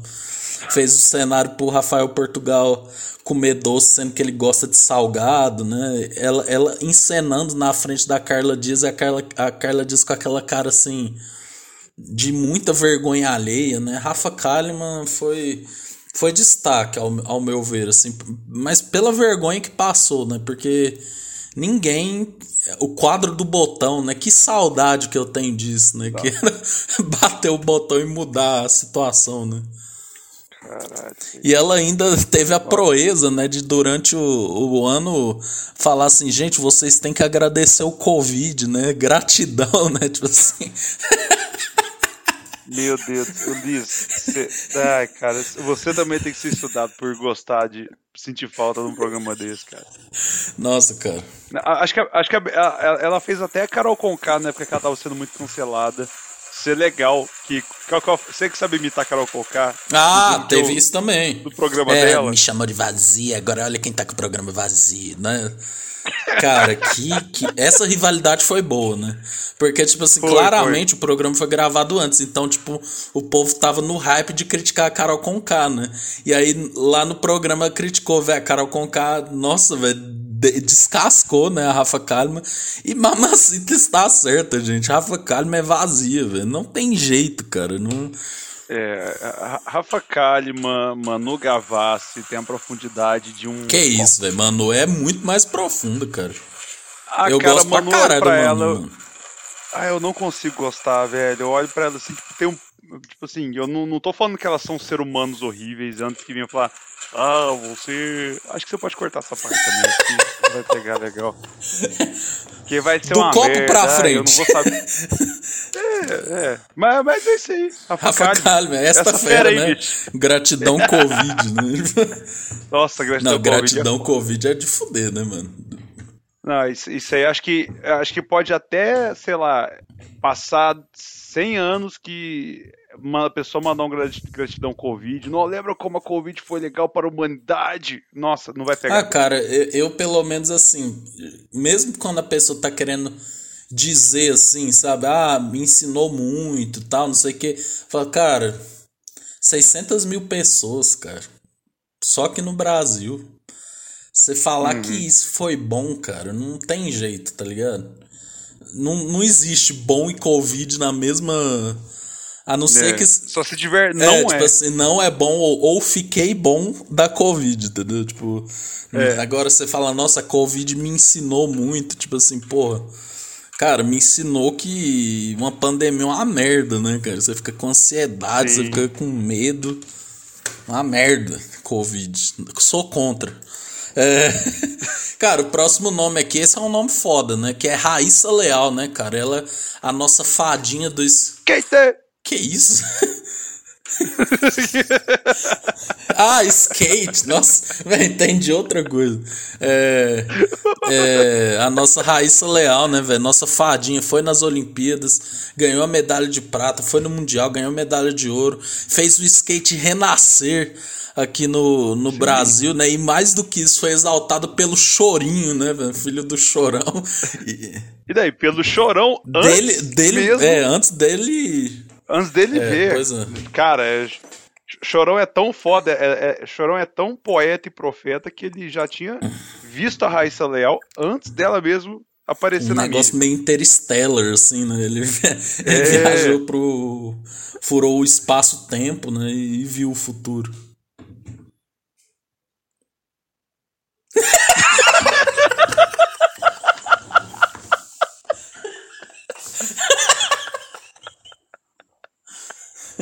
Fez o cenário pro Rafael Portugal comer doce, sendo que ele gosta de salgado, né? Ela, ela encenando na frente da Carla Dias e a Carla, a Carla Dias com aquela cara, assim, de muita vergonha alheia, né? Rafa Kalimann foi foi destaque ao, ao meu ver, assim, mas pela vergonha que passou, né? Porque ninguém o quadro do botão, né? Que saudade que eu tenho disso, né? Que era bater o botão e mudar a situação, né? Caralho. E ela ainda teve a proeza, né, de durante o, o ano falar assim, gente, vocês têm que agradecer o Covid, né? Gratidão, né? Tipo assim. Meu Deus, Ulisses. Você... Ai, cara, você também tem que ser estudado por gostar de sentir falta de um programa desse, cara. Nossa, cara. Acho que, acho que ela fez até a Carol Conká na época que ela tava sendo muito cancelada. Ser legal que. Você que sabe imitar a Carol Conká? Ah, do- teve do- isso também. do programa é, dela. Me chamou de vazia, agora olha quem tá com o programa vazio, né? Cara, que, que. Essa rivalidade foi boa, né? Porque, tipo assim, Foi, claramente o programa foi gravado antes. Então, tipo, o povo tava no hype de criticar a Carol Conká, né? E aí, lá no programa criticou, velho, a Carol Conká, nossa, velho, de- descascou, né, a Rafa Kalimann. E Mamacita está certa, gente. A Rafa Kalimann é vazia, velho. Não tem jeito, cara. Não. É, Rafa Kalimann, Manu Gavassi tem a profundidade de um. Que isso, velho. Mano, é muito mais profundo, cara. Ah, eu cara, gosto pra Manu, caralho pra Manu, ela, mano. Ah, eu não consigo gostar, velho. Eu olho pra ela assim, tipo, tem um. Tipo assim, eu não, não tô falando que elas são ser humanos horríveis antes que venham falar. Ah, você. Acho que você pode cortar essa parte também, que vai pegar legal. Que vai ser Do uma copo merda. pra frente. Eu não vou saber. É, é. Mas, mas é isso aí. Rafa, Rafa. Kalimann, esta Essa fera, aí, né? bicho. Gratidão Covid, né? Nossa, gratidão. Não, Covid é gratidão Covid é de fuder, né, mano? Não, isso, isso aí acho que acho que pode até, sei lá, passar 100 anos que uma pessoa mandar um grati- gratidão Covid. Não lembra como a Covid foi legal para a humanidade? Nossa, não vai Ah, pegar. cara, eu, eu, pelo menos assim, mesmo quando a pessoa tá querendo dizer assim, sabe? Ah, me ensinou muito tal, não sei o quê. Fala, cara, 600 mil pessoas, cara. Só que no Brasil. Você falar Uhum. que isso foi bom, cara, não tem jeito, tá ligado? Não, não existe bom e Covid na mesma. A não ser É, que. Só se tiver. É, Não é. tipo assim, não é bom ou, ou fiquei bom da Covid, entendeu? Tipo, É. agora você fala, nossa, a Covid me ensinou muito, tipo assim, porra. Cara, me ensinou que uma pandemia é uma merda, né, cara? Você fica com ansiedade, você Sim. fica com medo. Uma merda, Covid. Sou contra. É, Cara, o próximo nome aqui, esse é um nome foda, né? Que é Raíssa Leal, né, cara? Ela é a nossa fadinha dos. Quem tem? Que isso? ah, skate! Nossa, velho, entendi outra coisa. É, é, a nossa Raíssa Leal, né, velho? Nossa fadinha foi nas Olimpíadas, ganhou a medalha de prata, foi no Mundial, ganhou medalha de ouro, fez o skate renascer aqui no, no Brasil, né? E mais do que isso, foi exaltado pelo Chorinho, né, velho? Filho do Chorão. E- E daí, pelo chorão antes dele, dele, mesmo, é, antes dele antes dele É, ver. é. Cara, é, Chorão é tão foda, é, é- Chorão é tão poeta e profeta que ele já tinha visto a Raíssa Leal antes dela mesmo aparecer um na negócio mídia. meio interstellar, assim, né? Ele, ele É. viajou pro. furou o espaço-tempo, né? E viu o futuro.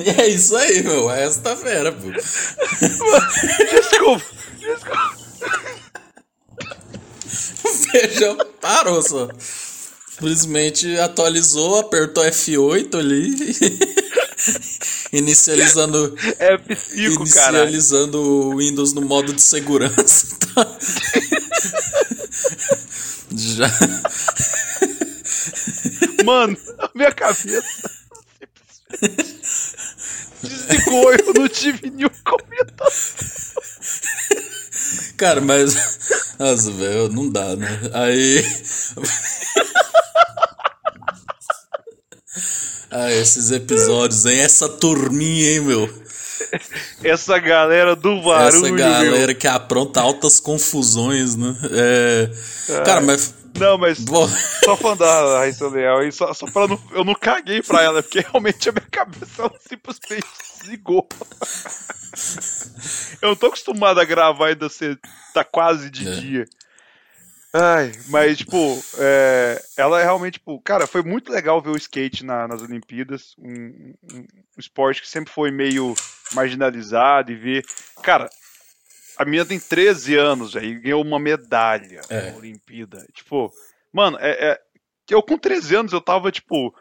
E é isso aí, meu. É essa fera, pô. Desculpa, desculpa. O feijão parou só. Simplesmente atualizou, apertou F8 ali. inicializando. F5, cara. Inicializando o Windows no modo de segurança. Tá? Já. Mano, a minha cabeça. Desligou, eu não tive nenhum comentário. Cara, mas. Nossa, velho, não dá, né? Aí. ah, esses episódios, hein? Essa turminha, hein, meu? Essa galera do barulho, Essa galera meu. que apronta altas confusões, né? É... Cara, mas. Não, mas Bom, só falando da Raíssa Leal, aí, só, só pra não, eu não caguei pra ela, porque realmente a minha cabeça ela simplesmente desligou. Eu não tô acostumado a gravar ainda ser, tá quase de É. dia. Ai, mas, tipo, é, ela é realmente, tipo, cara, foi muito legal ver o skate na- nas Olimpíadas, um, um- um esporte que sempre foi meio marginalizado e ver. Cara, a minha tem 13 anos, velho, e ganhou uma medalha É. na Olimpíada. Tipo, mano, é, é- eu com 13 anos eu tava, tipo,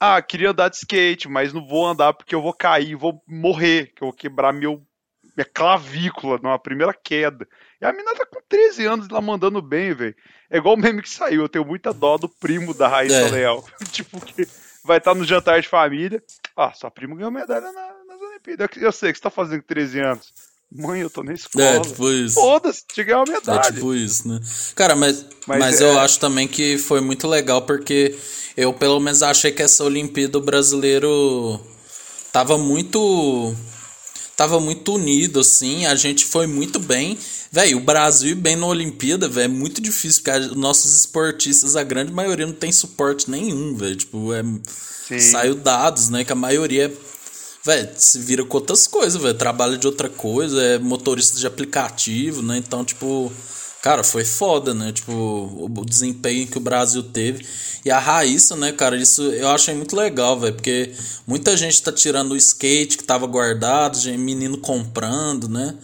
ah, queria andar de skate, mas não vou andar porque eu vou cair, vou morrer, que eu vou quebrar meu, minha clavícula numa primeira queda. E a menina tá com 13 anos lá mandando bem, velho. É igual o meme que saiu, eu tenho muita dó do primo da Raíssa É. Leal. tipo, que vai estar no jantar de família. Ah, sua prima ganhou medalha na- nas Olimpíadas. Eu, eu sei que você tá fazendo com 13 anos. Mãe, eu tô na escola. é, tipo isso. Foda-se, te ganhou uma É medalha. tipo isso, né? Cara, mas, mas, Mas eu é- acho também que foi muito legal porque eu pelo menos achei que essa Olimpíada o brasileiro tava muito tava muito unido assim, a gente foi muito bem. Velho, o Brasil ir bem na Olimpíada, velho, é muito difícil porque os nossos esportistas, a grande maioria não tem suporte nenhum, velho. Tipo, é saiu dados, né, que a maioria Velho, se vira com outras coisas, velho. Trabalha de outra coisa, é motorista de aplicativo, né? Então, tipo, cara, foi foda, né? Tipo, o desempenho que o Brasil teve. E a Raíssa, né, cara, isso eu achei muito legal, velho. Porque muita gente tá tirando o skate que tava guardado, menino comprando, né?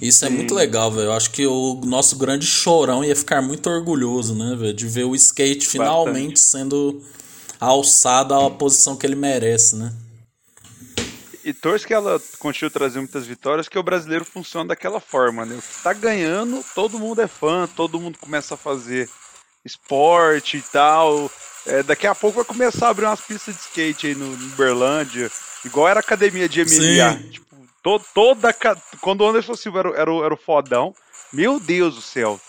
Isso é muito legal, velho. Eu acho que o nosso grande chorão ia ficar muito orgulhoso, né, velho? De ver o skate finalmente sendo alçado à posição que ele merece, né? E torço que ela continue trazendo muitas vitórias, que o brasileiro funciona daquela forma, né? Tá ganhando, todo mundo é fã, todo mundo começa a fazer esporte e tal. É, daqui a pouco vai começar a abrir umas pistas de skate aí no, no Uberlândia, igual era a academia de MMA. Tipo, to- toda. Quando o Anderson Silva era, o- era, era o fodão, meu Deus do céu.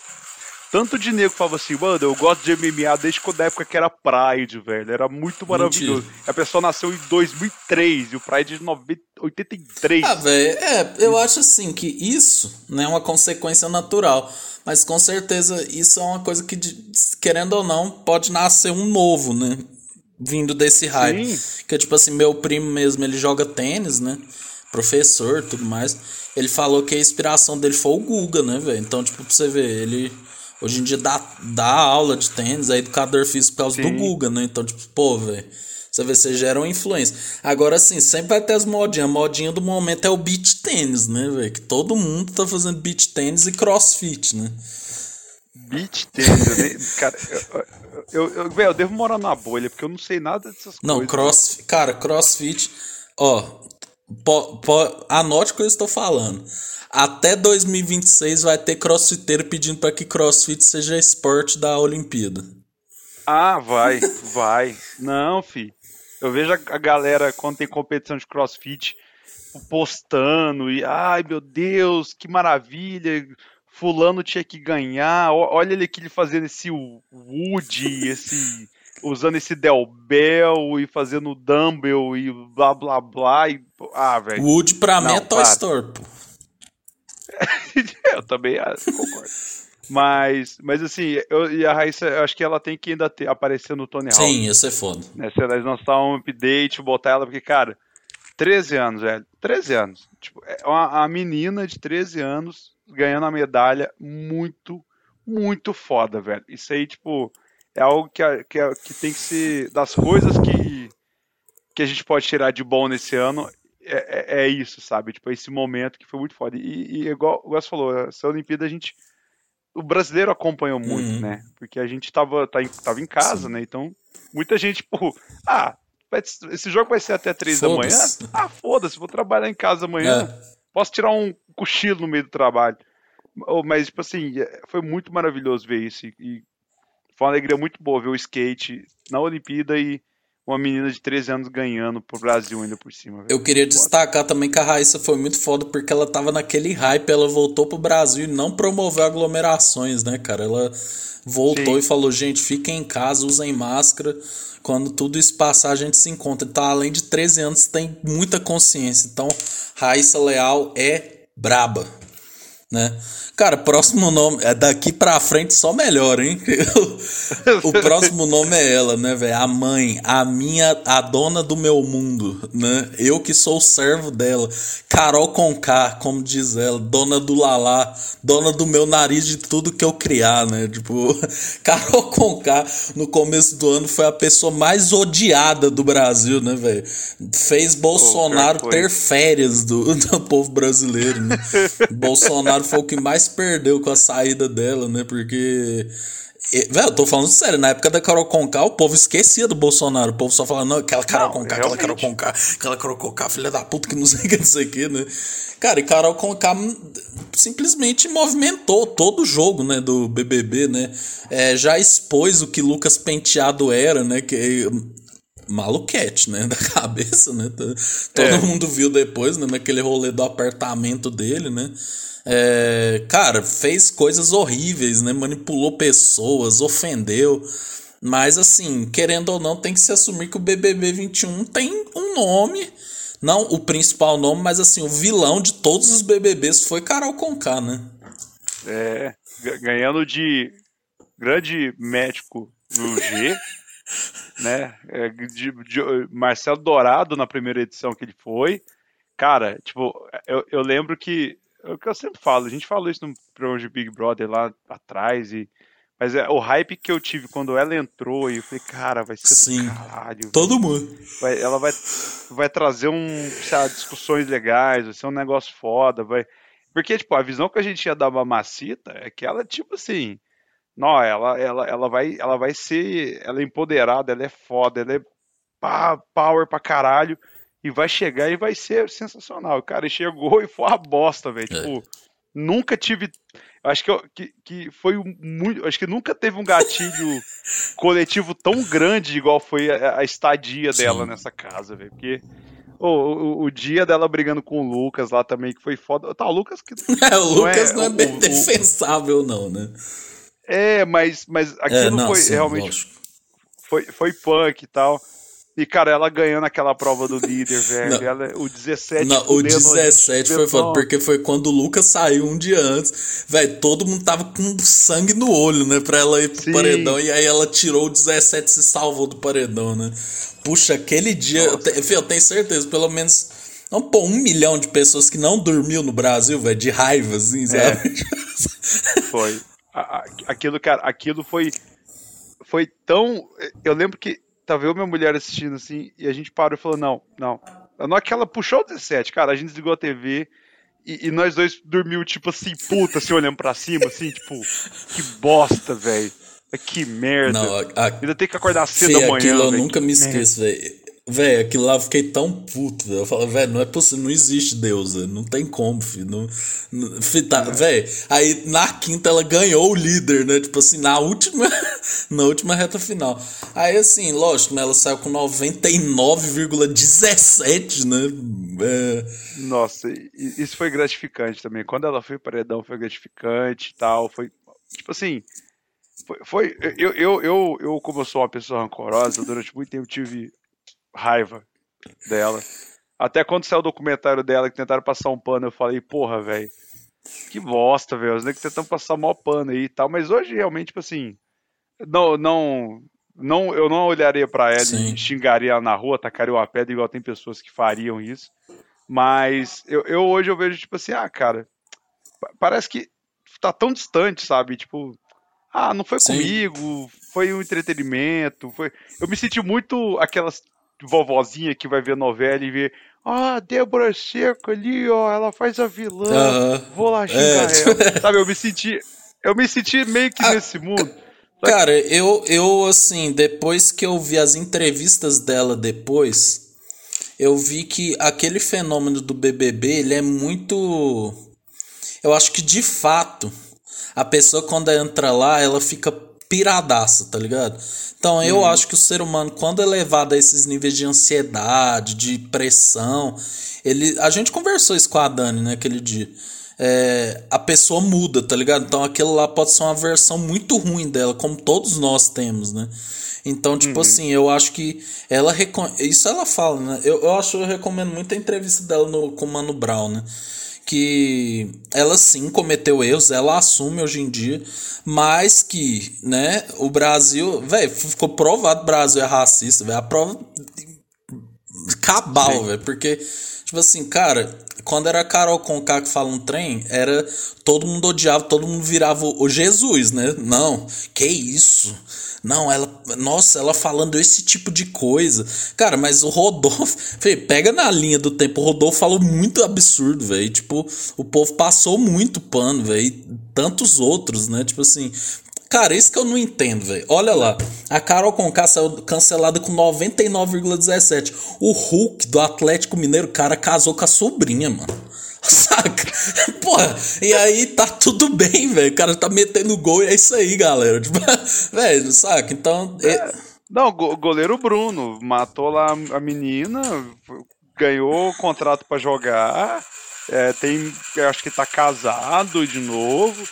Tanto de nego que falava assim, mano, eu gosto de MMA desde quando a época que era Pride, velho. Era muito maravilhoso. A pessoa nasceu em 2003 e o Pride é de 90 83. Ah, velho, é, eu acho assim que isso não é uma consequência natural. Mas com certeza isso é uma coisa que, querendo ou não, pode nascer um novo, né? Vindo desse hype. Sim. Que tipo assim, meu primo mesmo, ele joga tênis, né? Professor tudo mais. Ele falou que a inspiração dele foi o Guga, né, velho? Então, tipo, pra você ver, ele hoje em dia dá, dá aula de tênis, é educador físico por causa do Sim. Guga, né? Então, tipo, pô, velho. Você vê, você gera uma influência. Agora, assim, sempre vai ter as modinhas. A modinha do momento é o beach tênis, né, velho? Que todo mundo tá fazendo beach tênis e crossfit, né? Beach tênis. nem- cara, eu, eu, eu, eu devo morar na bolha, porque eu não sei nada dessas Não, coisas. crossfit. Cara, crossfit. Ó, po, po, anote o que eu estou falando. Até 2026 vai ter crossfiteiro pedindo para que crossfit seja esporte da Olimpíada. Ah, vai, vai. Não, fi. Eu vejo a, galera, quando tem competição de crossfit, postando e, ai meu Deus, que maravilha, fulano tinha que ganhar, olha ele aqui ele fazendo esse wood, esse, usando esse delbel e fazendo dumbbell e blá blá blá, e, ah, velho. Wood pra mim Não, é Toy. Story, pô. eu também ah, concordo. Mas, mas assim, eu, e a Raíssa, eu acho que ela tem que ainda ter, aparecer no Tony Hawk. Sim, ia ser foda. né? Se elas lançar um update, botar ela, porque, cara, 13 anos, velho. 13 anos. Tipo, é uma, uma menina de 13 anos ganhando a medalha muito, muito foda, velho. Isso aí, tipo, é algo que, que, que tem que ser das coisas que, que a gente pode tirar de bom nesse ano. É, é, é isso, sabe? Tipo, esse momento que foi muito foda. E, e igual, igual você falou, essa Olimpíada a gente. O brasileiro acompanhou muito, Uhum. né? Porque a gente tava, tá em, tava em casa, Sim. né? Então, muita gente, tipo, ah, esse jogo vai ser até três da manhã? Ah, foda-se, vou trabalhar em casa amanhã. É. Posso tirar um cochilo no meio do trabalho. Mas, tipo assim, é- foi muito maravilhoso ver isso. E foi uma alegria muito boa ver o skate na Olimpíada e uma menina de 13 anos ganhando pro Brasil ainda por cima. Eu queria destacar também que a Raíssa foi muito foda porque ela tava naquele hype, ela voltou pro Brasil e não promoveu aglomerações, né, cara? Ela voltou Sim. e falou, gente, fiquem em casa, usem máscara. Quando tudo isso passar, a gente se encontra. Então, além de 13 anos, tem muita consciência. Então, Raíssa Leal é braba. Né? Cara, próximo nome. É daqui pra frente só melhor, hein? o próximo nome é ela, né, velho? A mãe, a minha, a dona do meu mundo, né? Eu que sou o servo dela. Carol Conká, como diz ela, dona do Lalá, dona do meu nariz de tudo que eu criar, né? Tipo, Carol Conká, no começo do ano, foi a pessoa mais odiada do Brasil, né, velho? Fez Bolsonaro ter férias do, do povo brasileiro, né? Bolsonaro foi o que mais perdeu com a saída dela, né? Porque. Velho, eu tô falando sério, na época da Carol Conká, o povo esquecia do Bolsonaro. O povo só falava, não, aquela Carol Não, Conká, aquela Carol. Conká, aquela Carol Conká, filha da puta que não sei o que, não sei o que, né? Cara, e Carol Conká simplesmente movimentou todo o jogo, né, do BBB, né? É, já expôs o que Lucas Penteado era, né? Que maluquete, né? Da cabeça, né? Todo É. mundo viu depois, né? Naquele rolê do apartamento dele, né? É, cara, fez coisas horríveis, né? Manipulou pessoas, ofendeu. Mas, assim, querendo ou não, tem que se assumir que o BBB 21 tem um nome. Não o principal nome, mas, assim, o vilão de todos os BBBs foi Carol Conká, né? É, ga- ganhando de grande médico no G, né? É, de, de- Marcelo Dourado na primeira edição que ele foi. Cara, tipo, eu, eu lembro que. É o que eu sempre falo, a gente falou isso no programa de Big Brother lá atrás, e, mas é o hype que eu tive quando ela entrou e eu falei, cara, vai ser Sim. caralho. Todo mundo. vai- ela vai, vai trazer um, sei lá, discussões legais, vai ser um negócio foda, vai. Porque, tipo, a visão que a gente tinha da mamacita é que ela, tipo assim, não, ela, ela, ela vai, ela vai ser, ela é empoderada, ela é foda, ela é pá, power pra caralho, e vai chegar e vai ser sensacional. Cara, chegou e foi uma bosta, velho. É. Tipo, nunca tive. Acho que, eu- que, que foi muito. Acho que nunca teve um gatilho coletivo tão grande igual foi a, a estadia dela Sim. nessa casa, velho. Porque o, o, o dia dela brigando com o Lucas lá também, que foi foda. Tá, o Lucas que. É, o Lucas não é, o- bem o- o- defensável, não, né? É, mas, mas aquilo É, não, foi sim, realmente lógico. foi, foi punk e tal. E, cara, ela ganhando aquela prova do líder, velho. Ela, o 17 Não, o fudendo, 17 foi foda, porque foi quando o Lucas saiu um dia antes. Velho, todo mundo tava com sangue no olho, né? Pra ela ir pro Sim. paredão. E aí ela tirou o 17 e se salvou do paredão, né? Puxa, aquele dia. Eu, te- eu tenho certeza, pelo menos. Não, pô, um milhão de pessoas que não dormiu no Brasil, velho, de raiva, assim, sabe? Foi. Aquilo, cara, aquilo foi. Foi tão. Eu lembro que tava eu e minha mulher assistindo assim, e a gente parou e falou: não, não. Na que ela puxou o 17, cara, a gente desligou a TV e, e nós dois dormiu, tipo assim, puta, assim, olhando pra cima, assim, tipo, que bosta, velho. Que merda. Não, a- a- Ainda tem que acordar cedo Fê, da manhã. aquilo eu velho, nunca me esqueço, velho. Véi, aquilo lá eu fiquei tão puto, velho. Eu falo, velho, não é possível, não existe Deus, velho. Não tem como, filho. Não, não, tá, Velho, aí na quinta ela ganhou o líder, né? Tipo assim, na última, na última reta final. Aí assim, lógico, né? Ela saiu com 99,17, né? É, Nossa, isso foi gratificante também. Quando ela foi paredão, foi gratificante e tal. Foi, tipo assim, foi, foi- eu, eu, eu, eu, como eu sou uma pessoa rancorosa, durante muito tempo tive raiva dela. Até quando saiu o documentário dela, que tentaram passar um pano, eu falei, porra, velho, que bosta, velho. Os negros tentam passar mó pano aí e tal. Mas hoje, realmente, tipo assim, não, não, não, eu não olharia pra ela Sim. e xingaria ela na rua, tacaria uma pedra, igual tem pessoas que fariam isso. Mas eu, eu hoje eu vejo, tipo assim, ah, cara, pa- parece que tá tão distante, sabe? Tipo, ah, não foi Sim. comigo, foi um entretenimento, foi. Eu me senti muito aquelas vovozinha que vai ver novela e vê. Ah, Débora Seco ali, ó, ela faz a vilã. Aham. Vou lá É, xingar tipo- ela. Sabe, eu me senti. Eu me senti meio que nesse mundo. Cara, eu, eu, assim, depois que eu vi as entrevistas dela depois, eu vi que aquele fenômeno do BBB, ele é muito. Eu acho que de fato, a pessoa quando entra lá, ela fica piradaça, tá ligado? Então eu acho que o ser humano, quando é levado a esses níveis de ansiedade, de pressão, ele. A gente conversou isso com a Dani, né, aquele dia. É, a pessoa muda, tá ligado? Então aquilo lá pode ser uma versão muito ruim dela, como todos nós temos, né? Então, tipo assim, eu acho que ela recon... Isso ela fala, né? Eu, eu acho eu recomendo muito a entrevista dela no, com o Mano Brown, né? Que ela sim cometeu erros, ela assume hoje em dia, mas que, né, o Brasil, velho, ficou provado que o Brasil é racista, velho. A prova cabal, velho. Porque, tipo assim, cara, quando era a Carol Conká que fala um trem, era. Todo mundo odiava, todo mundo virava o Jesus, né? Não, que isso? Não, ela. Nossa, ela falando esse tipo de coisa. Cara, mas o Rodolfo. Véi, pega na linha do tempo. O Rodolfo falou muito absurdo, velho. Tipo, o povo passou muito pano, velho. Tantos outros, né? Tipo assim. Cara, isso que eu não entendo, velho. Olha lá. A Carol Conká saiu cancelada com 99,17. O Hulk do Atlético Mineiro, cara, casou com a sobrinha, mano. Saca? Porra, e aí tá tudo bem, velho. O cara tá metendo gol e é isso aí, galera. Tipo, velho, saca? Então. é- Não, go- goleiro Bruno matou lá a menina, ganhou o contrato pra jogar, é, tem, acho que tá casado de novo.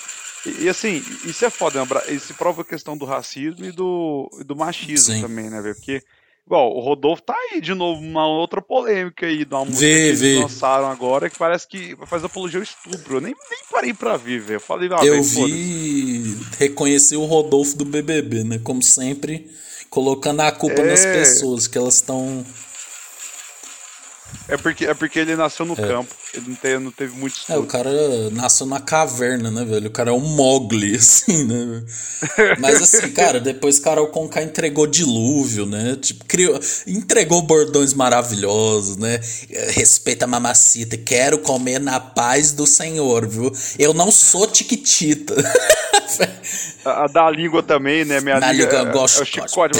E, e, assim, isso é foda, né? Isso prova a questão do racismo e do, e do machismo Sim. também, né, velho? Porque, igual, o Rodolfo tá aí de novo, uma outra polêmica aí, de uma música Vê, que eles vê. lançaram agora que parece que faz apologia ao estupro. Eu nem, nem parei pra ver, velho. Eu falei, ah, eu foda-se. vi. Reconheci o Rodolfo do BBB, né? Como sempre, colocando a culpa É. nas pessoas, que elas estão. É porque, é porque ele nasceu no campo, ele não teve, não teve muito É, o estudo. cara nasceu na caverna, né, velho? O cara é um Mogli, assim, né? Mas assim, cara, depois Carol Conká entregou dilúvio, né? Tipo, criou, entregou bordões maravilhosos, né? Respeita a mamacita, quero comer na paz do Senhor, viu? Eu não sou tiquitita. A, a da língua também, né? Minha Na língua língua é, é gostosa. o chicote.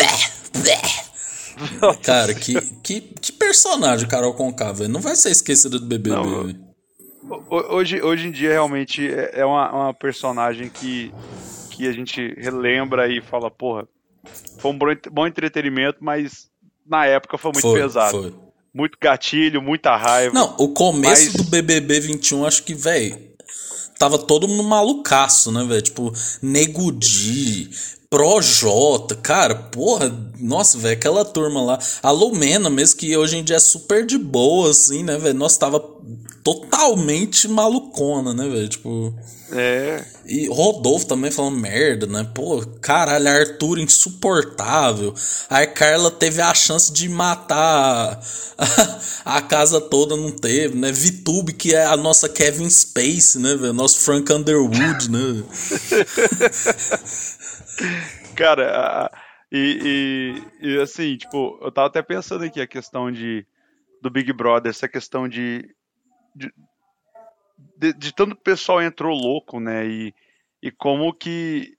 mas-. Cara, que, que, que personagem Carol Conká, velho? Não vai ser esquecida do BBB, Não, Hoje, hoje em dia, realmente, é é uma, uma personagem que, que a gente relembra e fala, porra, foi um bom ent- bom entretenimento, mas na época foi muito Foi, pesado. foi. Muito gatilho, muita raiva. Não, o começo Mas- do BBB 21, acho que, velho, tava todo mundo malucaço, né, velho? Tipo, Nego Di, Projota, cara, porra, nossa, velho, aquela turma lá. A Lumena mesmo, que hoje em dia é super de boa, assim, né, velho? Nossa, tava totalmente malucona, né, velho? Tipo. É. E Rodolfo também falando merda, né? Pô, caralho, Arthur insuportável. Aí Carla teve a chance de matar a, a casa toda, não teve, né? Vitube, que é a nossa Kevin Space, né, velho? Nosso Frank Underwood, né? Cara, e, e, e, assim, tipo, eu tava até pensando aqui a questão de do Big Brother, essa questão de de, de, de tanto pessoal entrou louco, né? E, e como que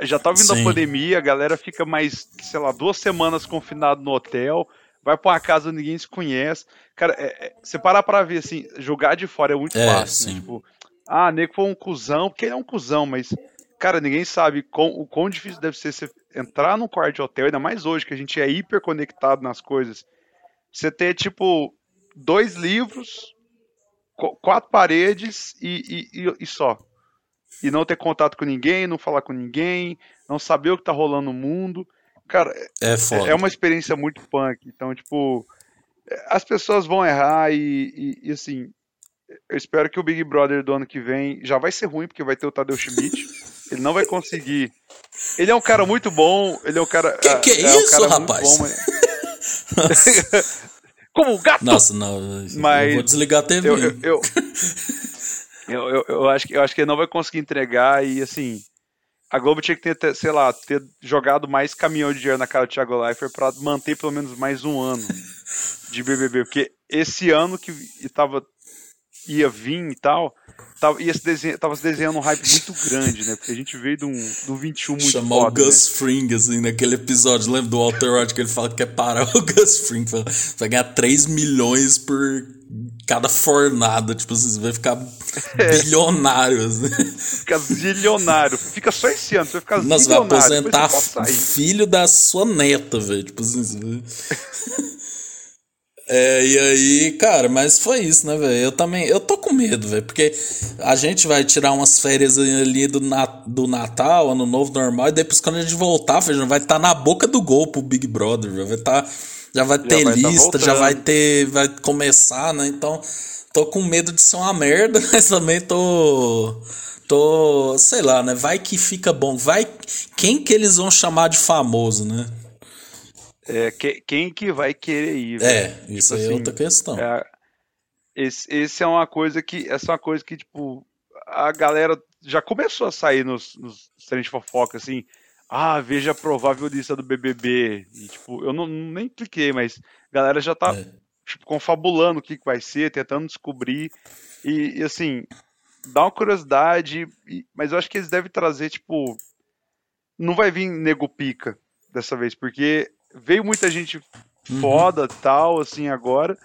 já tá vindo Sim. a pandemia, a galera fica mais, sei lá, duas semanas confinado no hotel, vai pra uma casa onde ninguém se conhece. Cara, é, é, você parar pra ver assim, jogar de fora é muito É, fácil. né? Tipo, ah, nego foi um cuzão, porque ele é um cuzão, mas, cara, ninguém sabe o quão difícil deve ser você entrar num quarto de hotel, ainda mais hoje, que a gente é hiper conectado nas coisas. Você ter, tipo, dois livros, qu- quatro paredes e, e, e- e só. E não ter contato com ninguém, não falar com ninguém, não saber o que tá rolando no mundo. Cara, É foda. é uma experiência muito punk. Então, tipo, as pessoas vão errar e, e- e, assim, eu espero que o Big Brother do ano que vem já vai ser ruim, porque vai ter o Tadeu Schmidt. ele não vai conseguir. Ele é um cara muito bom, ele é um cara. Que que é um isso, cara muito rapaz? bom, mas- Como um gato! Nossa, não. Mas eu vou desligar a TV. eu, eu, eu, eu, eu- eu acho que, eu acho que ele não vai conseguir entregar e assim. a Globo tinha que ter, sei lá, ter jogado mais caminhão de dinheiro na cara do Thiago Leifert pra manter pelo menos mais um ano de BBB. Porque esse ano que tava, ia vir e tal, tava, ia se desenha, tava se desenhando um hype muito grande, né? Porque a gente veio de um, de um 21 muito Chamar foda, o Gus né? Fring, assim, naquele episódio, lembra do Walter White que ele fala que quer parar o Gus Fring, fala, vai ganhar 3 milhões por cada fornada, tipo assim, você vai ficar É. bilionário, assim. Fica zilionário. Fica só esse ano, você vai ficar Não, você vai zilionário. aposentar filho da sua neta, velho. Tipo assim. É, e aí, cara, mas foi isso, né, velho? Eu também, eu tô com medo, velho, porque a gente vai tirar umas férias ali do, na, do Natal, Ano Novo normal, e depois quando a gente voltar, velho, já vai estar na boca do gol pro Big Brother, velho. vai estar, já vai ter vai tá lista, já voltando. vai ter, vai começar, né? Então, tô com medo de ser uma merda, mas também tô tô, sei lá, né? Vai que fica bom. Vai quem que eles vão chamar de famoso, né? É, que- quem que vai querer ir? É, velho? isso Tipo aí é assim, outra questão. É, esse, esse é uma coisa que. Essa é uma coisa que, tipo, a galera já começou a sair nos, nos trem de fofoca, assim. Ah, veja a provável lista do BBB. E, tipo, eu não, nem cliquei, mas a galera já tá, É. tipo, confabulando o que, que vai ser, tentando descobrir. E, e, assim, dá uma curiosidade, e- mas eu acho que eles devem trazer, tipo. Não vai vir nego pica dessa vez, porque veio muita gente Uhum. foda tal, assim, agora,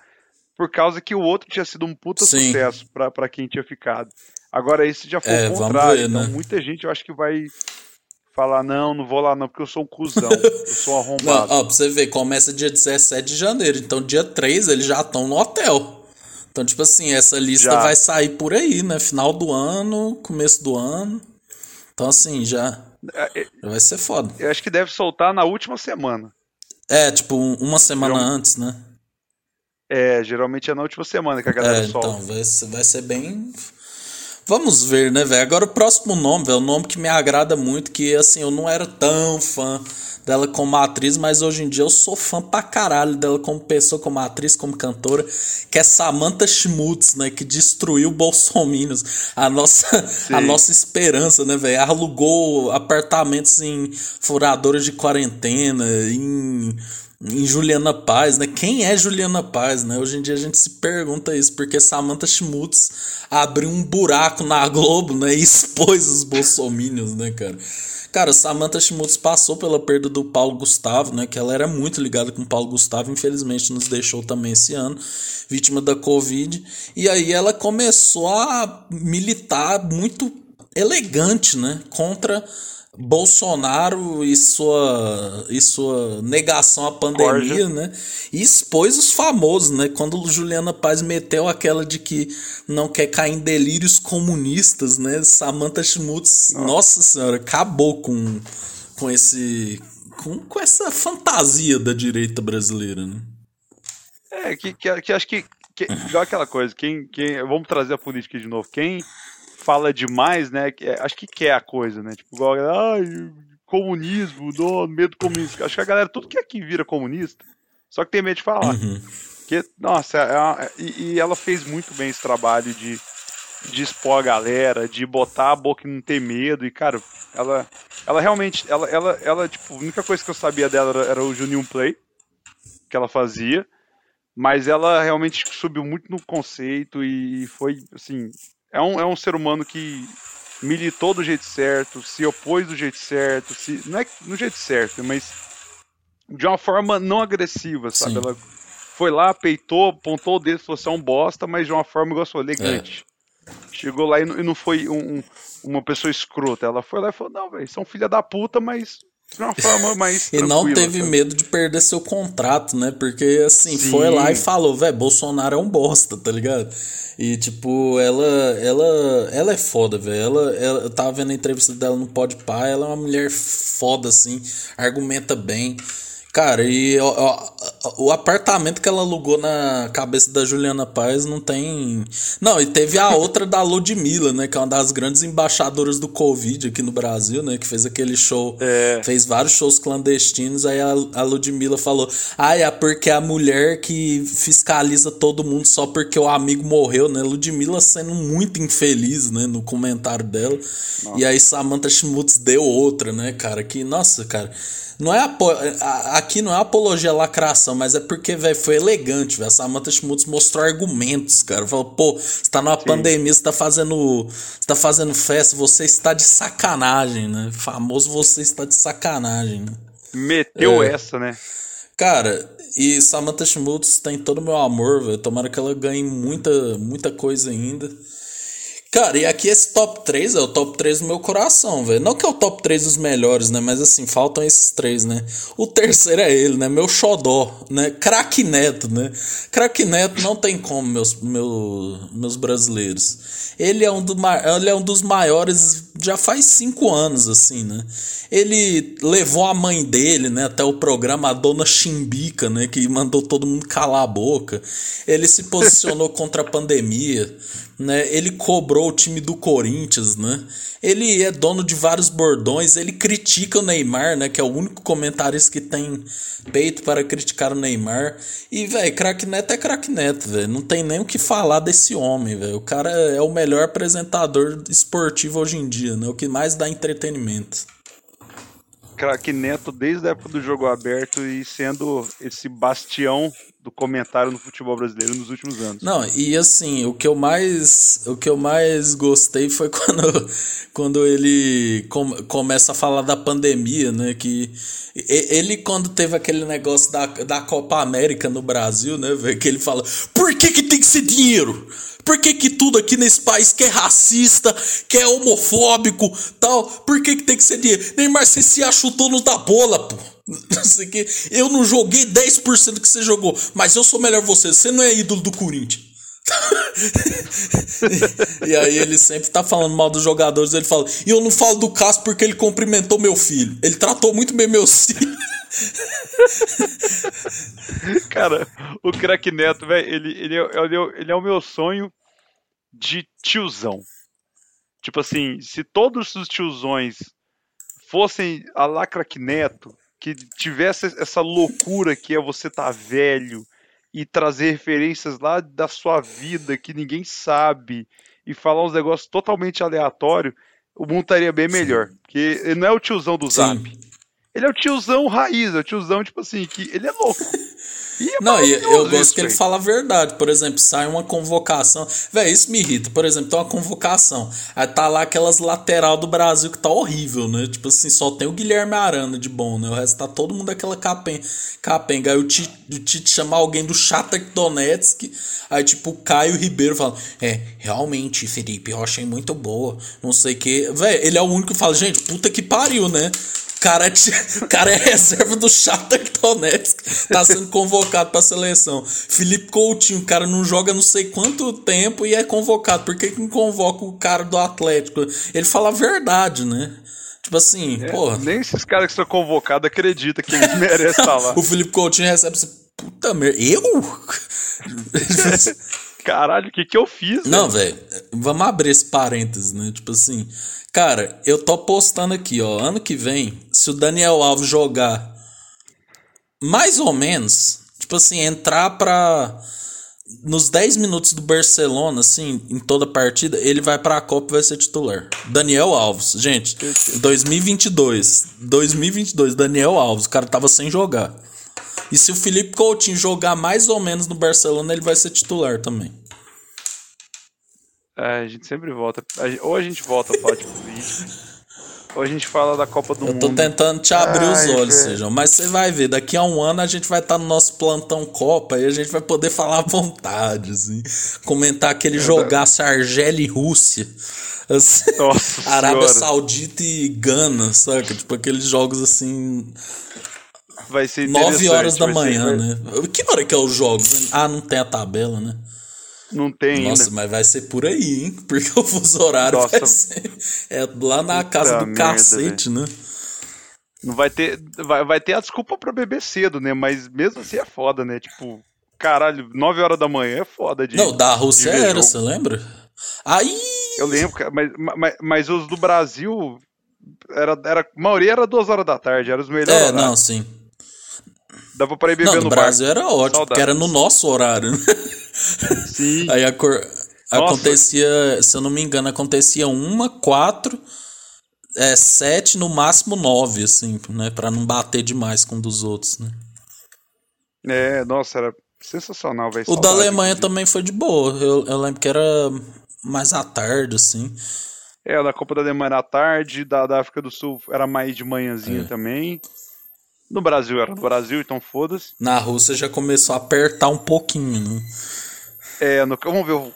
por causa que o outro tinha sido um puta Sim. sucesso pra, pra quem tinha ficado. Agora esse já foi É, o contrário. ver, então né? muita gente eu acho que vai falar, não, não vou lá não, porque eu sou um cuzão, eu sou um Não, arrombado. ó, pra você ver, começa dia 17 de janeiro. Então, dia 3 eles já estão no hotel. Então, tipo assim, essa lista Já. vai sair por aí, né? Final do ano, começo do ano. Então, assim, já, É, é, já vai ser foda. Eu acho que deve soltar na última semana. É, tipo, um- uma semana Geralmente- antes, né? É, geralmente é na última semana que a galera É, solta. então, vai vai ser bem. Vamos ver, né, velho? Agora o próximo nome, velho, é um nome que me agrada muito, que assim, eu não era tão fã dela como atriz, mas hoje em dia eu sou fã pra caralho dela como pessoa, como atriz, como cantora, que é Samantha Schmutz, né, que destruiu Bolsominions, a nossa, a nossa esperança, né, velho? Alugou apartamentos em furadoras de quarentena, em em Juliana Paz, né? Quem é Juliana Paz, né? Hoje em dia a gente se pergunta isso, porque Samantha Schmutz abriu um buraco na Globo, né? E expôs os bolsominions, né, cara? Cara, Samantha Schmutz passou pela perda do Paulo Gustavo, né? Que ela era muito ligada com o Paulo Gustavo, infelizmente nos deixou também esse ano, vítima da Covid. E aí ela começou a militar muito elegante, né? Contra Bolsonaro e sua, e sua negação à pandemia, né? E expôs os famosos, né? Quando Juliana Paz meteu aquela de que não quer cair em delírios comunistas, né? Samantha Schmutz, nossa senhora, acabou com, com esse. Com, com essa fantasia da direita brasileira, né? É, que, que, que acho que, que- igual aquela coisa, quem, quem, vamos trazer a política de novo, quem fala demais, né, que- é, acho que quer a coisa, né, tipo, igual, ai, comunismo, não, medo comunista, acho que a galera, tudo que aqui vira comunista, só que tem medo de falar, Uhum. porque, nossa, é uma- e, e ela fez muito bem esse trabalho de, de expor a galera, de botar a boca e não ter medo, e, cara, ela, ela realmente, ela, ela, ela, tipo, a única coisa que eu sabia dela era, era o Juninho Play, que ela fazia, mas ela realmente subiu muito no conceito e foi, assim, é um, é um ser humano que militou do jeito certo, se opôs do jeito certo, se, não é no jeito certo, mas de uma forma não agressiva, sabe? Sim. Ela foi lá, peitou, apontou o dedo, falou você é um bosta, mas de uma forma, igual você falou, elegante. Chegou lá e não, e não foi um- um- uma pessoa escrota. Ela foi lá e falou, não, velho, são filha da puta, mas de uma forma mais E não teve sabe? medo de perder seu contrato, né? Porque, assim, Sim. foi lá e falou, velho, Bolsonaro é um bosta, tá ligado? E, tipo, ela ela, ela é foda, velho. Ela, ela, eu tava vendo a entrevista dela no Podpah, ela é uma mulher foda, assim, argumenta bem. Cara, e ó, ó, o apartamento que ela alugou na cabeça da Juliana Paz não tem. Não, e teve a outra da Ludmilla, né? Que é uma das grandes embaixadoras do Covid aqui no Brasil, né? Que fez aquele show. É. Fez vários shows clandestinos. Aí a, a Ludmilla falou: Ah, é porque a mulher que fiscaliza todo mundo só porque o amigo morreu, né? Ludmilla sendo muito infeliz, né? No comentário dela. E aí Samantha Schmutz deu outra, né, cara? Que, nossa, cara. Não é apo- a- aqui não é apologia à lacração, mas é porque, velho, foi elegante, velho. A Samantha Schmutz mostrou argumentos, cara. Falou, pô, você tá numa pandemia, você tá fazendo. Você tá fazendo festa, você está de sacanagem, né? Famoso você está de sacanagem, né? Meteu É. essa, né? Cara, e Samantha Schmutz tem todo o meu amor, velho. Tomara que ela ganhe muita, muita coisa ainda. Cara, e aqui esse top 3 é o top 3 do meu coração, velho. Não que é o top 3 dos melhores, né? Mas assim, faltam esses três, né? O terceiro é ele, né? Meu xodó, né? Craque Neto, né? Craque Neto não tem como, meus, meu, meus brasileiros. Ele é, um do, ele é um dos maiores já faz cinco anos, assim, né? Ele levou a mãe dele, né, até o programa, a dona Chimbica, né, que mandou todo mundo calar a boca. Ele se posicionou contra a pandemia, né? Ele cobrou o time do Corinthians, né? Ele é dono de vários bordões, ele critica o Neymar, né, que é o único comentarista que tem peito para criticar o Neymar. E, velho, craque Neto é craque Neto, velho. Não tem nem o que falar desse homem, velho. O cara é o melhor apresentador esportivo hoje em dia, né? O que mais dá entretenimento. Craque Neto desde a época do jogo aberto e sendo esse bastião do comentário no futebol brasileiro nos últimos anos. Não, e assim, o que eu mais, o que eu mais gostei foi quando, quando ele com- começa a falar da pandemia, né, que ele quando teve aquele negócio da, da Copa América no Brasil, né, que ele fala: "Por que que tem que ser dinheiro? Por que que tudo aqui nesse país que é racista, que é homofóbico, tal, por que que tem que ser dinheiro? Neymar, você se acha o dono da bola, pô. Eu não joguei 10% que você jogou, mas eu sou melhor que você. Você não é ídolo do Corinthians. e aí ele sempre tá falando mal dos jogadores. Ele fala: E eu não falo do Cássio porque ele cumprimentou meu filho. Ele tratou muito bem meu filho. Cara, o craque Neto, velho, ele, é- ele, é- ele é o meu sonho de tiozão. Tipo assim, se todos os tiozões fossem a lá craque Neto, que tivesse essa loucura que é você tá velho e trazer referências lá da sua vida que ninguém sabe e falar uns negócios totalmente aleatórios, o mundo estaria bem melhor. Porque ele não é o tiozão do zap. Ele é o tiozão raiz, é o tiozão, tipo assim, que ele é louco. E é Não, e eu gosto isso, que ele fala a verdade. Por exemplo, sai uma convocação. Véi, isso me irrita. Por exemplo, tem uma convocação. Aí tá lá aquelas lateral do Brasil que tá horrível, né? Tipo assim, só tem o Guilherme Arana de bom, né? O resto tá todo mundo aquela capen, capenga. Aí o Tite, o Tite chama alguém do Shakhtar Donetsk. Aí, tipo, o Caio Ribeiro fala: É, realmente, Felipe, eu achei muito boa. Não sei o que. Véi, ele é o único que fala: Gente, puta que pariu, né? Cara, é cara é reserva do Shakhtar Donetsk, tá sendo convocado pra seleção. Felipe Coutinho, o cara não joga não sei quanto tempo e é convocado. Por que que não convoca o cara do Atlético? Ele fala a verdade, né? Tipo assim, porra. Nem esses caras que são convocados acreditam que eles merecem estar lá. o Felipe Coutinho recebe essa puta merda. Eu? Caralho, o que que eu fiz? Não, velho? velho, vamos abrir esse parênteses, né? Tipo assim, cara, eu tô postando aqui, ó, ano que vem, se o Daniel Alves jogar mais ou menos, tipo assim, entrar pra. Nos 10 minutos do Barcelona, assim, em toda partida, ele vai pra Copa e vai ser titular. Daniel Alves, gente, 2022. 2022, Daniel Alves, o cara tava sem jogar. E se o Felipe Coutinho jogar mais ou menos no Barcelona, ele vai ser titular também. É, a gente sempre volta. Ou a gente volta a falar de ou a gente fala da Copa do Eu Mundo. tô tentando te abrir os Ai, olhos, velho. Sejam. Mas você vai ver, daqui a um ano a gente vai estar no nosso plantão Copa e a gente vai poder falar à vontade, assim. Comentar aquele jogaço Argélia e Rússia. Assim, Nossa Arábia Senhora. Saudita e Gana, saca? Tipo aqueles jogos assim. Vai ser 9 interessante, horas da ser- manhã, vai- né? Que hora que é os jogos? Ah, não tem a tabela, né? Não tem Nossa, ainda. mas vai ser por aí, hein? Porque o fuso horário Nossa. vai ser. É lá na casa do merda, cacete, né? Não vai ter. Vai, vai ter a desculpa pra beber cedo, né? Mas mesmo assim é foda, né? Tipo, caralho, 9 horas da manhã é foda de. Não, da Rússia era, você lembra? Aí. Eu lembro, cara, mas, mas, mas os do Brasil. Era, era, a maioria era duas horas da tarde, era os melhores. É, horários. não, sim. Dava pra ir beber Não, no no bar. Brasil era ótimo, Saudades. porque era no nosso horário, né? Sim. Aí a cor... acontecia, se eu não me engano, acontecia uma, quatro, é, sete, no máximo nove, assim, né? Pra não bater demais com um dos outros, né? É, nossa, era sensacional, velho. O da Alemanha também foi de boa. Eu, eu lembro que era mais à tarde, assim. É, da Copa da Alemanha era à tarde, da, da África do Sul era mais de manhãzinha É. também. No Brasil era no Brasil, então foda-se. Na Rússia já começou a apertar um pouquinho, né? É, no, vamos ver o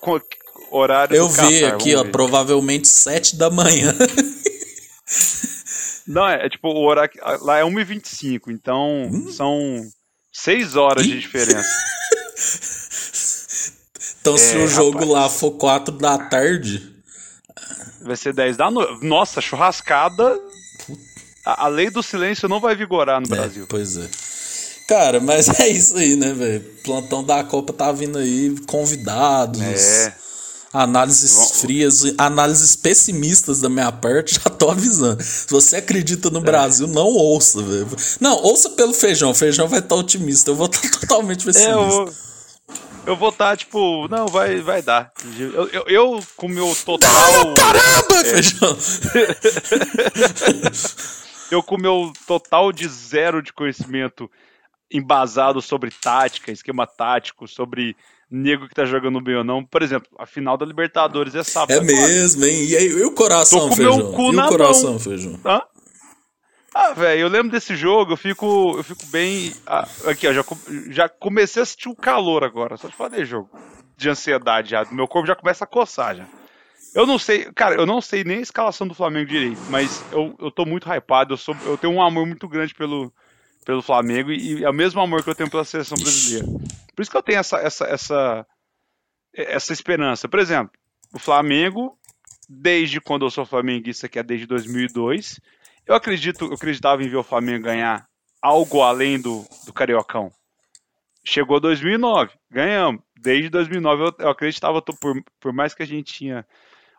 horário Eu do vi Qatar, aqui, ó, ver. provavelmente sete da manhã. Não, é, é tipo, o horário lá é 1h25, então Hum? são 6 horas de diferença. Então, se É, o jogo rapaz. lá for quatro da tarde, Vai ser 10 da noite. Nossa, churrascada. A, a lei do silêncio não vai vigorar no É, Brasil. pois é. Cara, mas é isso aí, né, velho? Plantão da Copa tá vindo aí, convidados, É. análises Vamos- frias, análises pessimistas da minha parte, já tô avisando. Se você acredita É. no Brasil, não ouça, velho. Não, ouça pelo feijão, o feijão vai estar otimista, eu vou estar totalmente É, pessimista. eu vou. Eu vou estar, tipo, não, vai, vai dar. Eu, eu, eu, com o meu total. Caramba, É. feijão! Eu com o meu total de zero de conhecimento embasado sobre tática, esquema tático, sobre nego que tá jogando bem ou não. Por exemplo, a final da Libertadores é sábado. É agora. mesmo, hein? E aí, e o coração, Tô com meu feijão? cu e na o coração, mão. feijão? Hã? Ah, velho, eu lembro desse jogo, eu fico, eu fico bem. ah, aqui, ó, já, já comecei a sentir o calor agora, só de falar de jogo. De ansiedade já. Meu corpo já começa a coçar já. Eu não sei, cara, eu não sei nem a escalação do Flamengo direito, mas eu, eu tô muito hypado, eu, sou, eu tenho um amor muito grande pelo, pelo Flamengo e, é o mesmo amor que eu tenho pela seleção brasileira. Por isso que eu tenho essa, essa, essa, essa esperança. Por exemplo, o Flamengo, desde quando eu sou flamenguista, que é desde 2002, eu acredito, eu acreditava em ver o Flamengo ganhar algo além do, do Cariocão. Chegou 2009, ganhamos. Desde 2009 eu, eu acreditava, por, por mais que a gente tinha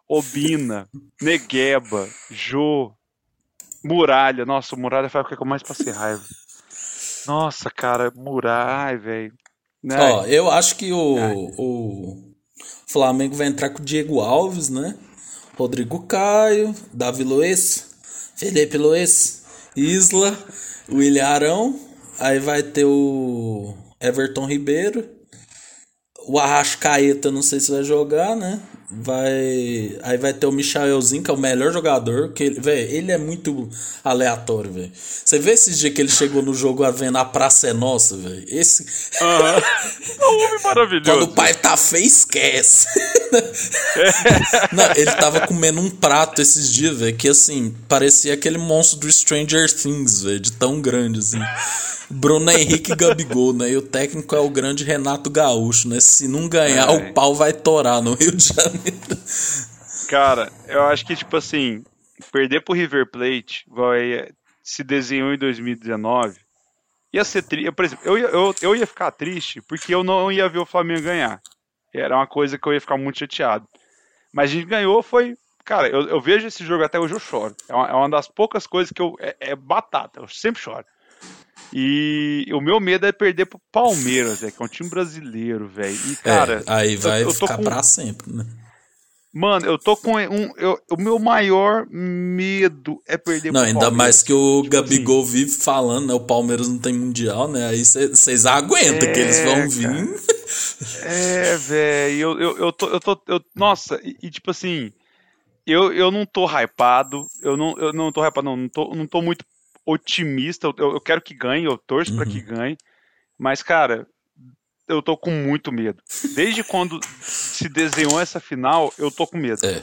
Obina, Negueba, Jô, Muralha. Nossa, o Muralha foi a época que eu mais passei raiva. Nossa, cara, Muralha, velho. Né? Ó, eu acho que o, o Flamengo vai entrar com o Diego Alves, né? Rodrigo Caio, Davi Luiz, Felipe Luiz, Isla, William Arão. Aí vai ter o Everton Ribeiro. O Arrascaeta, não sei se vai jogar, né? Vai. Aí vai ter o Michaelzinho, que é o melhor jogador. Que ele, véio, ele é muito aleatório, velho. Você vê esses dias que ele chegou no jogo a vendo a praça é nossa, velho. Esse. É um homem maravilhoso. Quando o pai tá feio, esquece. Não, ele tava comendo um prato esses dias, velho, que assim, parecia aquele monstro do Stranger Things, velho, de tão grande, assim. Bruno Henrique Gabigol, né? E o técnico é o grande Renato Gaúcho, né? Se não ganhar, É. o pau vai torar no Rio de Janeiro. Cara, eu acho que, tipo assim, perder pro River Plate vai, se desenhou em 2019. Ia ser triste. Por exemplo, eu ia, eu, eu ia ficar triste porque eu não ia ver o Flamengo ganhar. Era uma coisa que eu ia ficar muito chateado. Mas a gente ganhou, foi. Cara, eu, eu vejo esse jogo até hoje, eu choro. É uma, é uma das poucas coisas que eu. É, é batata, eu sempre choro. E o meu medo é perder pro Palmeiras, velho, que é um time brasileiro, velho. E, cara. é, aí vai eu, eu tô ficar com, pra sempre, né? Mano, eu tô com um. eu- o meu maior medo é perder Não, pro ainda Palmeiras. mais que o Tipo Gabigol vive falando, né? O Palmeiras não tem mundial, né? Aí vocês aguentam que eles É, vão vir. É, velho, eu, eu, eu tô. Eu tô eu- nossa, e, e, tipo assim, eu, eu não tô hypado, eu não, eu não tô hypado, não, não tô, não tô muito otimista, eu, eu quero que ganhe, eu torço pra Uhum. que ganhe, mas, cara, eu tô com muito medo. Desde quando se desenhou essa final, eu tô com medo. É.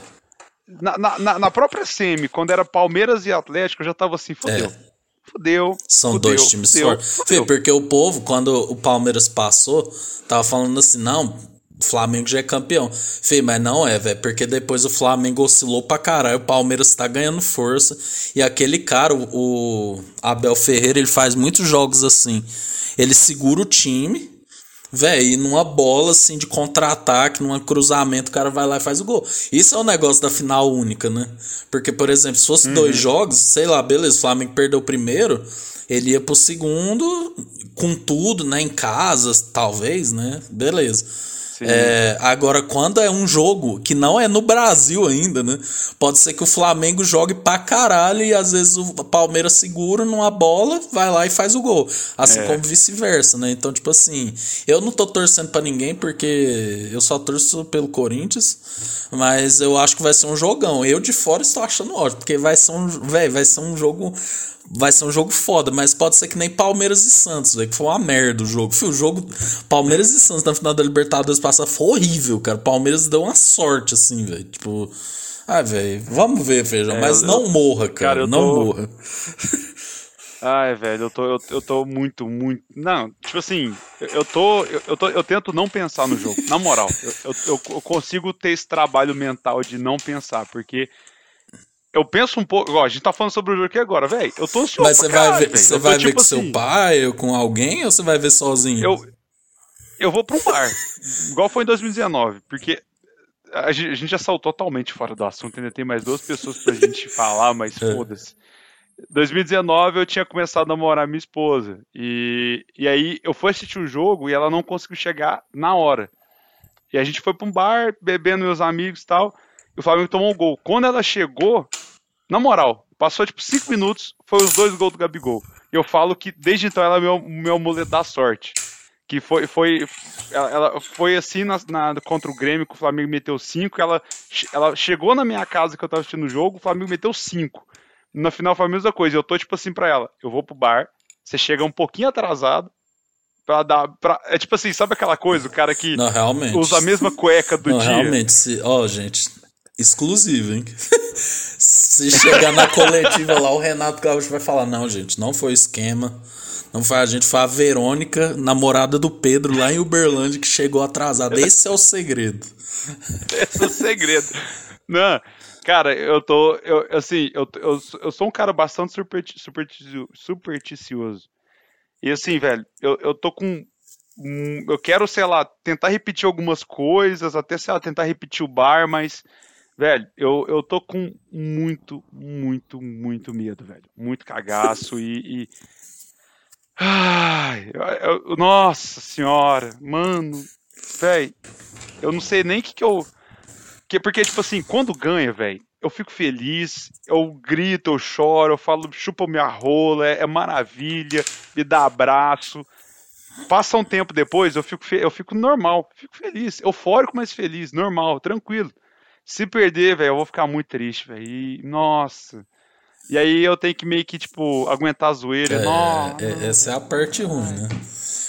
Na, na, na- própria semi, quando era Palmeiras e Atlético, eu já tava assim, fodeu. É. Fudeu. São fudeu, dois times fortes. Porque o povo, quando o Palmeiras passou, tava falando assim, não, Flamengo já é campeão. Fê, mas não é, velho, porque depois o Flamengo oscilou pra caralho, o Palmeiras tá ganhando força, e aquele cara, o, o Abel Ferreira, ele faz muitos jogos assim. Ele segura o time, e numa bola assim de contra-ataque, num cruzamento, o cara vai lá e faz o gol. Isso é o negócio da final única, né? Porque, por exemplo, se fosse uhum. dois jogos, sei lá, beleza, o Flamengo perdeu o primeiro, ele ia pro segundo com tudo, né? Em casas, talvez, né? Beleza. É, agora, quando é um jogo que não é no Brasil ainda, né? Pode ser que o Flamengo jogue pra caralho e às vezes o Palmeiras segura numa bola, vai lá e faz o gol. Assim é. como vice-versa, né? Então, tipo assim, eu não tô torcendo para ninguém porque eu só torço pelo Corinthians, mas eu acho que vai ser um jogão. Eu de fora estou achando ótimo, porque vai ser um, véio, vai ser um jogo vai ser um jogo foda, mas pode ser que nem Palmeiras e Santos, velho, que foi uma merda o jogo. Fio, o jogo Palmeiras e Santos na final da Libertadores passada foi horrível, cara. Palmeiras deu uma sorte, assim, velho. Tipo, ah, velho, vamos ver, Feijão, é, mas eu, não morra, cara, cara não tô... morra. Ai, velho, eu tô, eu, eu tô muito, muito. Não, tipo assim, eu tô, eu, eu tô. Eu tento não pensar no jogo. Na moral, eu, eu, eu consigo ter esse trabalho mental de não pensar, porque eu penso um pouco. Ó, a gente tá falando sobre o jogo aqui agora, velho. Eu tô ansioso. Mas você vai ver, você vai ver tipo com assim, seu pai ou com alguém ou você vai ver sozinho? Eu, eu vou pra um bar. igual foi em 2019. Porque a gente, a gente já saiu totalmente fora do assunto. Ainda tem mais duas pessoas pra gente falar, mas é. foda-se. 2019 eu tinha começado a namorar minha esposa. E, e aí eu fui assistir o jogo e ela não conseguiu chegar na hora. E a gente foi pra um bar, bebendo meus amigos e tal. E o Flamengo tomou um gol. Quando ela chegou, na moral, passou tipo 5 minutos, foi os dois gols do Gabigol. E eu falo que desde então ela é meu, meu amuleto da sorte. Que foi, foi, ela, ela foi assim na, na, contra o Grêmio, que o Flamengo meteu 5. Ela, ela chegou na minha casa que eu tava assistindo o jogo, o Flamengo meteu 5. Na final foi a mesma coisa. Eu tô tipo assim pra ela: eu vou pro bar, você chega um pouquinho atrasado, Pra dar. Pra, é tipo assim, sabe aquela coisa? O cara que não, realmente. usa a mesma cueca do não, dia. Realmente, ó, oh, gente, exclusivo, hein? Se chegar na coletiva lá, o Renato Gaúcho vai falar: não, gente, não foi esquema. Não foi a gente, foi a Verônica, namorada do Pedro, lá em Uberlândia, que chegou atrasada. Esse é o segredo. Esse é o segredo. Não, cara, eu tô. Eu, assim, eu, eu, eu sou um cara bastante supersticioso. supersticioso. E assim, velho, eu, eu tô com eu quero, sei lá, tentar repetir algumas coisas, até, sei lá, tentar repetir o bar, mas Velho, eu, eu tô com muito, muito, muito medo, velho. Muito cagaço e. e... Ai, eu, eu, nossa senhora, mano, velho, eu não sei nem o que, que eu. Que, porque, tipo assim, quando ganha, velho, eu fico feliz, eu grito, eu choro, eu falo, chupa minha rola, é, é maravilha, me dá abraço. Passa um tempo depois, eu fico, eu fico normal, fico feliz, eufórico, mas feliz, normal, tranquilo. Se perder, velho, eu vou ficar muito triste, velho. E, nossa. E aí eu tenho que meio que, tipo, aguentar a zoeira. É, nossa. É, essa é a parte ruim, né?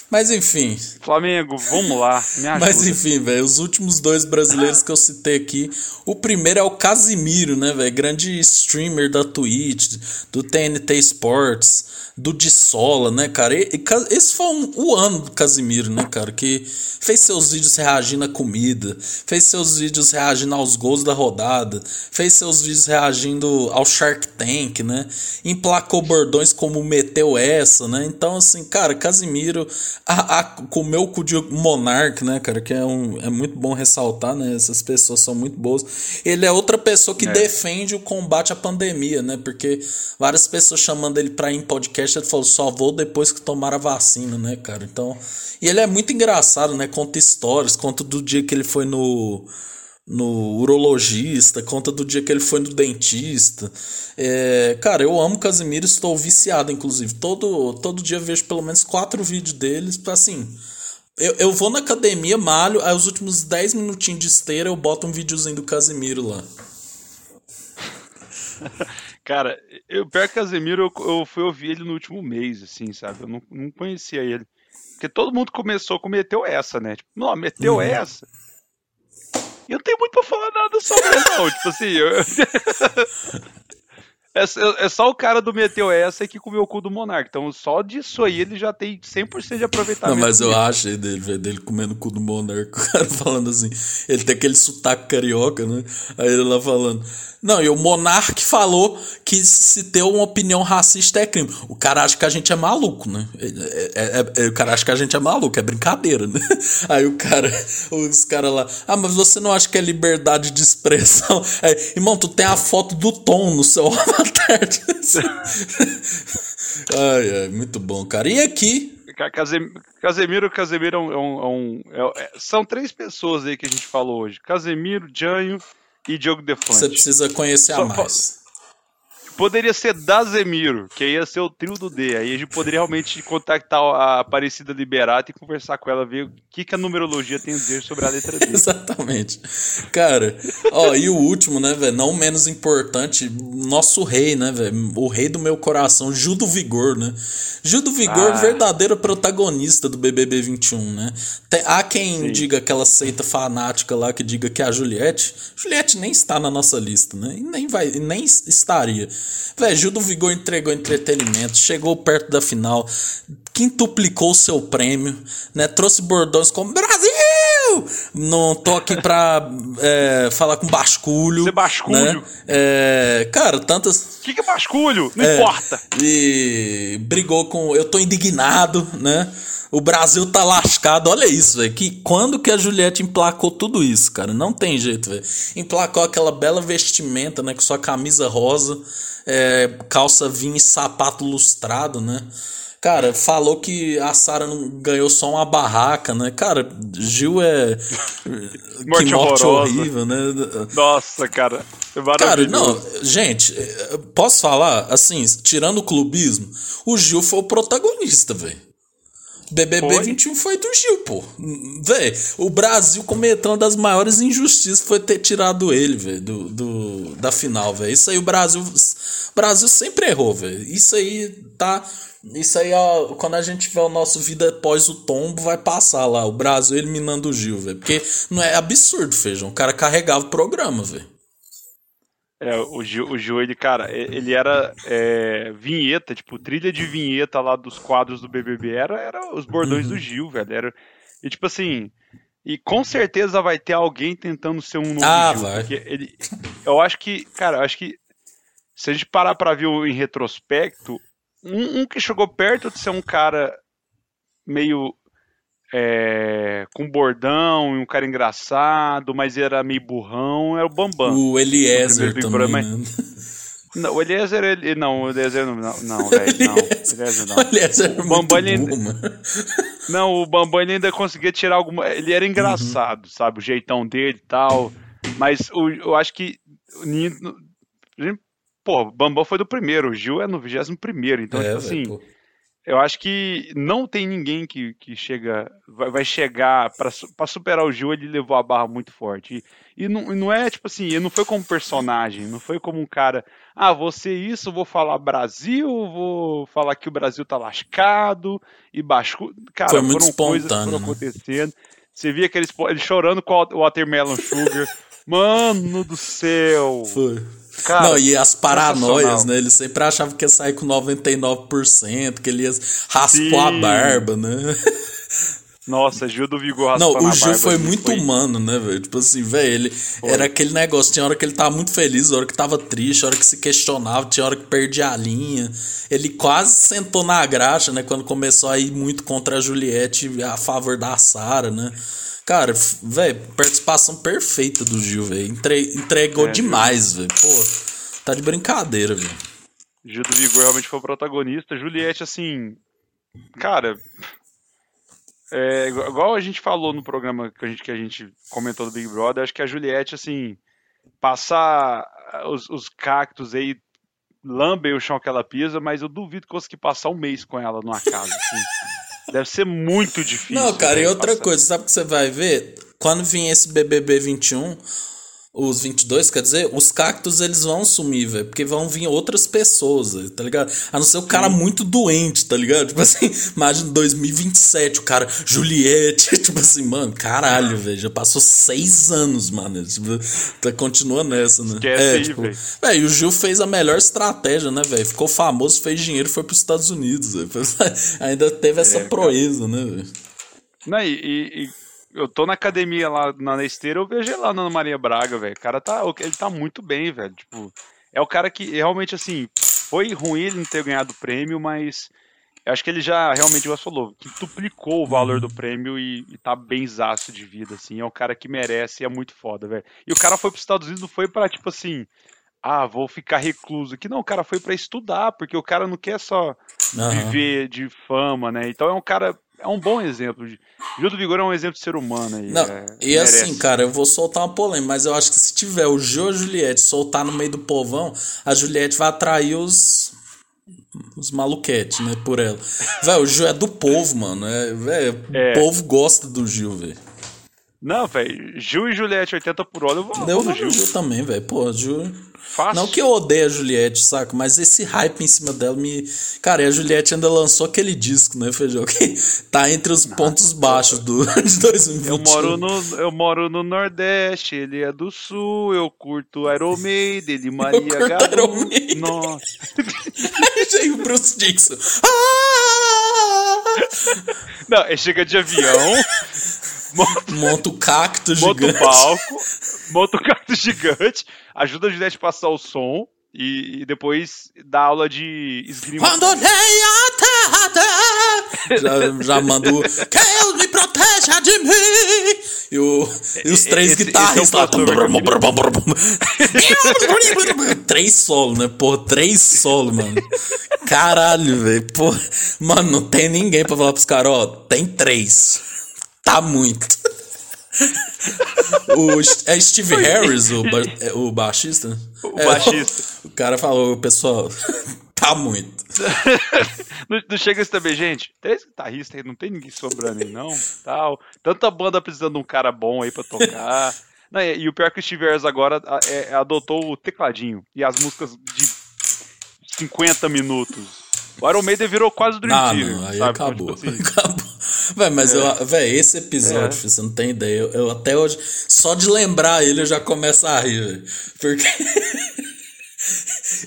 Mas enfim. Flamengo, vamos lá. Mas enfim, velho, os últimos dois brasileiros que eu citei aqui. O primeiro é o Casimiro, né, velho? Grande streamer da Twitch, do TNT Sports do Dissola, né, cara? E, e, esse foi um, o ano do Casimiro, né, cara? Que fez seus vídeos reagindo à comida, fez seus vídeos reagindo aos gols da rodada, fez seus vídeos reagindo ao Shark Tank, né? Emplacou bordões como meteu essa, né? Então, assim, cara, Casimiro a, a, comeu o cu de Monark, né, cara? Que é, um, é muito bom ressaltar, né? Essas pessoas são muito boas. Ele é outra pessoa que é. defende o combate à pandemia, né? Porque várias pessoas chamando ele pra ir em podcast podcast, ele falou, só vou depois que tomar a vacina, né, cara? Então. E ele é muito engraçado, né? Conta histórias, conta do dia que ele foi no no urologista, conta do dia que ele foi no dentista. É, cara, eu amo Casimiro, estou viciado, inclusive. Todo, todo dia vejo pelo menos quatro vídeos deles, assim. Eu, eu vou na academia, malho, aí os últimos 10 minutinhos de esteira eu boto um videozinho do Casimiro lá. Cara, eu, pior que Casemiro, eu, eu fui ouvir ele no último mês, assim, sabe? Eu não, não conhecia ele. Porque todo mundo começou com meteu essa, né? Tipo, não, meteu uhum. essa. E eu não tenho muito pra falar nada sobre ele, não. tipo assim, eu... É, é, é só o cara do Meteu essa que comeu o cu do Monark. Então, só disso aí ele já tem 100% de aproveitamento. Não, mas eu achei dele, dele comendo o cu do Monark. O cara falando assim. Ele tem aquele sotaque carioca, né? Aí ele lá falando. Não, e o Monark falou que se ter uma opinião racista é crime. O cara acha que a gente é maluco, né? É, é, é, o cara acha que a gente é maluco, é brincadeira, né? Aí o cara, os caras lá, ah, mas você não acha que é liberdade de expressão? É, irmão, tu tem a foto do Tom no seu avatar. ai, ai, muito bom, cara. E aqui, Casemiro, Casemiro é um, é um é, é, são três pessoas aí que a gente falou hoje. Casemiro, Janho e Diogo Defante. Você precisa conhecer Só a mais. Poderia ser Dazemiro, que ia ser o trio do D. Aí a gente poderia realmente contactar a Aparecida Liberata e conversar com ela, ver o que, que a numerologia tem a dizer sobre a letra D. Exatamente. Cara, ó, e o último, né, velho? Não menos importante, nosso rei, né, velho? O rei do meu coração, Gil do Vigor, né? Gil do Vigor, ah. verdadeiro protagonista do BBB 21, né? Tem, há quem Sim. diga aquela seita fanática lá que diga que é a Juliette. Juliette nem está na nossa lista, né? E nem vai, nem estaria. Velho, Gil do Vigor entregou entretenimento, chegou perto da final, quintuplicou o seu prêmio, né? Trouxe bordões como Brasil! Não tô aqui pra é, falar com basculho. Você basculho? Né? É, cara, tantas. O que, que é basculho? Não é, importa. E brigou com. Eu tô indignado, né? O Brasil tá lascado. Olha isso, velho. Que quando que a Juliette emplacou tudo isso, cara? Não tem jeito, velho. Emplacou aquela bela vestimenta, né? Com sua camisa rosa, é, calça vinho e sapato lustrado, né? Cara, falou que a Sara não ganhou só uma barraca, né? Cara, Gil é. morte, que morte horrível, né? Nossa, cara. É cara, não, gente, posso falar, assim, tirando o clubismo, o Gil foi o protagonista, velho. BBB foi? 21 foi do Gil, pô. Véi, o Brasil cometeu uma das maiores injustiças foi ter tirado ele, velho, do, do, da final, velho. Isso aí o Brasil. Brasil sempre errou, velho. Isso aí tá. Isso aí, ó, quando a gente tiver o nosso vida após o tombo, vai passar lá. O Brasil eliminando o Gil, velho. Porque não é absurdo, feijão. O cara carregava o programa, velho. É, o Gil, o Gil, ele, cara, ele era é, vinheta, tipo, trilha de vinheta lá dos quadros do BBB, era, era os bordões uhum. do Gil, velho. Era, e tipo assim, e com certeza vai ter alguém tentando ser um novo ah, Gil, vai. porque ele, eu acho que, cara, eu acho que se a gente parar pra ver em retrospecto, um, um que chegou perto de ser um cara meio é, com bordão e um cara engraçado, mas era meio burrão, era o Bambam. O Eliezer também, programa, né? Não, o Eliezer, ele, não, o Eliezer não, não, não, velho, não. Eliezer não. O Eliezer é o Bambam ainda, Não, o Bambam ainda conseguia tirar alguma, ele era engraçado, uhum. sabe, o jeitão dele e tal, mas o, eu acho que pô, o Bambam foi do primeiro, o Gil é no 21 primeiro, então, é, tipo assim, pô eu acho que não tem ninguém que, que chega vai, vai chegar para superar o Gil, ele levou a barra muito forte. E, e, não, não é tipo assim, ele não foi como personagem, não foi como um cara, ah, vou ser isso, vou falar Brasil, vou falar que o Brasil tá lascado e baixo. Cara, foi muito foram coisas que foram né? acontecendo. Você via aqueles, ele chorando com o Watermelon Sugar. Mano do céu! Foi. Cara, não, e as paranoias, né? Ele sempre achava que ia sair com 99%, que ele ia raspar Sim. a barba, né? Nossa, Gil do Vigor Não, o Gil foi muito foi... humano, né, velho? Tipo assim, velho, ele foi. era aquele negócio, tinha hora que ele tava muito feliz, hora que tava triste, hora que se questionava, tinha hora que perdia a linha. Ele quase sentou na graxa, né, quando começou a ir muito contra a Juliette a favor da Sara, né? Cara, velho, participação perfeita do Gil, velho. Entre, entregou é, demais, velho. Pô, tá de brincadeira, velho. Gil do Vigor realmente foi o protagonista. Juliette, assim. Cara. É, igual a gente falou no programa que a gente, que a gente comentou do Big Brother, acho que a Juliette, assim. Passar os, os cactos aí lambem o chão que ela pisa, mas eu duvido conseguir passar um mês com ela numa casa, assim. Deve ser muito difícil. Não, cara, e outra passar. coisa, sabe o que você vai ver? Quando vir esse BBB 21, Os 22, quer dizer, os cactos eles vão sumir, velho. Porque vão vir outras pessoas, véio, tá ligado? A não ser o cara muito doente, tá ligado? Tipo assim, imagina 2027, o cara, Juliette. Tipo assim, mano, caralho, velho. Já passou seis anos, mano. Tipo, tá, continua nessa, né? Esquece é, aí, tipo, velho. o Gil fez a melhor estratégia, né, velho? Ficou famoso, fez dinheiro, foi pros Estados Unidos, velho. Ainda teve essa É, proeza, né, velho? Não, e- e eu tô na academia lá na esteira, eu vejo ele lá na Maria Braga, velho. O cara tá. Ele tá muito bem, velho. Tipo, é o cara que realmente, assim, foi ruim ele não ter ganhado o prêmio, mas eu acho que ele já realmente já falou, que duplicou o valor do prêmio e, e tá benzaço de vida, assim. É um cara que merece e é muito foda, velho. E o cara foi pros Estados Unidos, não foi pra, tipo assim. Ah, vou ficar recluso aqui. Não, o cara foi pra estudar, porque o cara não quer só Aham. viver de fama, né? Então é um cara, é um bom exemplo. de- Gil do Vigor é um exemplo de ser humano aí. Não, é, e assim, cara, eu vou soltar uma polêmica, mas eu acho que se tiver o Gil ou a Juliette soltar no meio do povão, a Juliette vai atrair os. Os maluquetes, né, por ela. Velho, o Gil é do povo, mano. É, véio, É. O povo gosta do Gil, velho. Não, velho, Gil e Juliette 80 por hora, eu vou, Eu vou no Gil. Gil também, velho. Pô, Gil. Fácil. Não que eu odeie a Juliette, saca? Mas esse hype em cima dela me. Cara, e a Juliette ainda lançou aquele disco, né, Feijão? Que tá entre os pontos baixos do, de 2021. Eu moro, no, eu moro no Nordeste, ele é do Sul, eu curto Iron Maiden, ele Maria curto Gadu. Iron Maiden. Nossa. Aí o Bruce Dixon. Ah! Não, ele chega de avião, monta, Monta o cacto monta o gigante. palco, monta o carro gigante, ajuda a Juliette a passar o som e, e depois dá aula de esgrima. Abandonei a terra. Já, já manda o Que Deus me proteja de mim. E, o, e os três Esse- guitarristas esse é lá. crossover três solos, né? Pô, três solos, mano. Caralho, velho. Pô, mano, não tem ninguém pra falar pros caras, ó, tem três. Tá muito. O, é Steve Harris, o, ba- é, o baixista? O É, baixista. o cara falou, pessoal, tá muito. Não, não chega isso também, gente. Três guitarristas aí, não tem ninguém sobrando aí, não. Tal. Tanta banda precisando de um cara bom aí pra tocar. Não, e, e o pior é que o Steve Harris agora a- é- adotou o tecladinho e as músicas de 50 minutos. O Iron Maiden virou quase o Dream Ah, Theater, não, aí sabe? acabou. Tipo assim, Acabou. Véi, mas eu, véi, esse episódio, É. filho, você não tem ideia. Eu, eu até hoje, só de lembrar ele, eu já começo a rir, velho. Porque.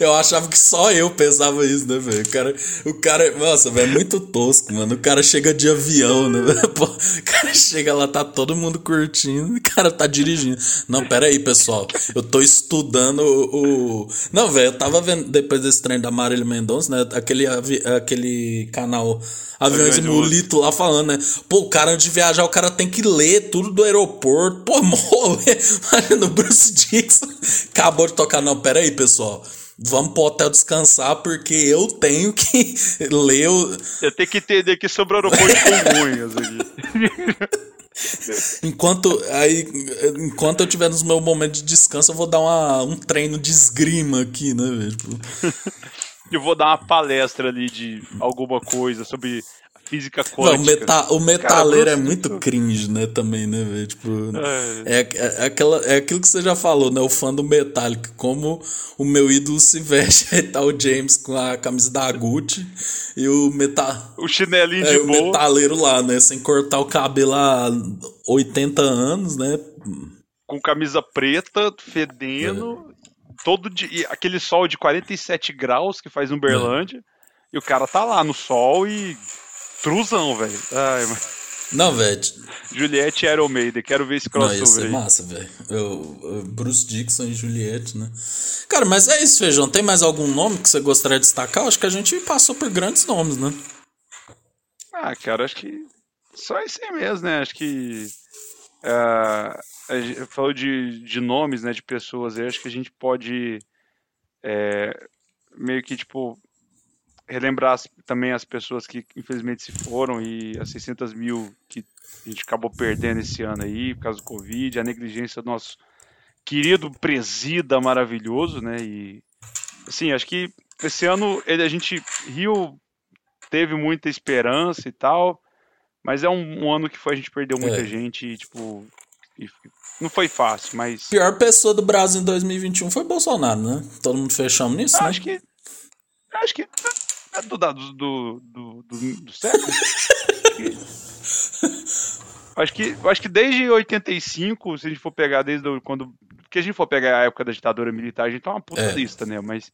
Eu achava que só eu pensava isso, né, velho? O cara, o cara, nossa, velho, é muito tosco, mano. O cara chega de avião, né? Pô, o cara chega lá, tá todo mundo curtindo, o cara tá dirigindo. Não, pera aí, pessoal. Eu tô estudando o. o- Não, velho, eu tava vendo depois desse trem da Marília Mendonça, né? Aquele, avi- aquele canal Aviões de Mulito lá falando, né? Pô, o cara antes de viajar, o cara tem que ler tudo do aeroporto. Pô, morrer. Imagina o Bruce Dixon. Acabou de tocar. Não, pera aí, pessoal. Vamos pro hotel descansar, porque eu tenho que ler o... Eu tenho que entender que sobre o aeroporto de aqui. Enquanto, aí, enquanto eu tiver nos meus momentos de descanso, eu vou dar uma, um treino de esgrima aqui, né, velho? Eu vou dar uma palestra ali de alguma coisa sobre física Não, quântica. o, meta, o metaleiro Cara, é muito Dixon- cringe, né, também, né, velho? Tipo, É. é, é, aquela, é aquilo que você já falou, né? O fã do Metallica, como o meu ídolo se veste. Aí tá o James com a camisa da Gucci e o, meta, O chinelinho é, de o boa. metaleiro lá, né? Sem cortar o cabelo há 80 anos, né? com camisa preta, fedendo, todo dia, e aquele sol de 47 graus que faz Uberlândia, e o cara tá lá no sol e truzão, velho. Ai. Não, velho. Juliette e Iron Maiden, quero ver esse Não, ia crossover ser aí. massa, velho. Bruce Dixon e Juliette, né? Cara, mas é isso, Feijão. Tem mais algum nome que você gostaria de destacar? Acho que a gente passou por grandes nomes, né? Ah, cara, acho que só isso aí mesmo, né? Acho que gente falou de, de nomes, né, de pessoas aí, acho que a gente pode é, meio que, tipo, relembrar as- também as pessoas que infelizmente se foram e as 600 mil que a gente acabou perdendo esse ano aí por causa do Covid, a negligência do nosso querido presida maravilhoso, né? E assim, acho que esse ano ele, a gente riu, teve muita esperança e tal, mas é um, um ano que foi, a gente perdeu muita É. gente e, tipo, E não foi fácil, mas. Pior pessoa do Brasil em 2021 foi Bolsonaro, né? Todo mundo fechamos nisso, né? Acho que. Acho que. É do, do, do, do, século. acho que, acho que desde 85, se a gente for pegar desde quando. Porque a gente for pegar a época da ditadura militar, a gente tá uma puta É. lista, né? Mas.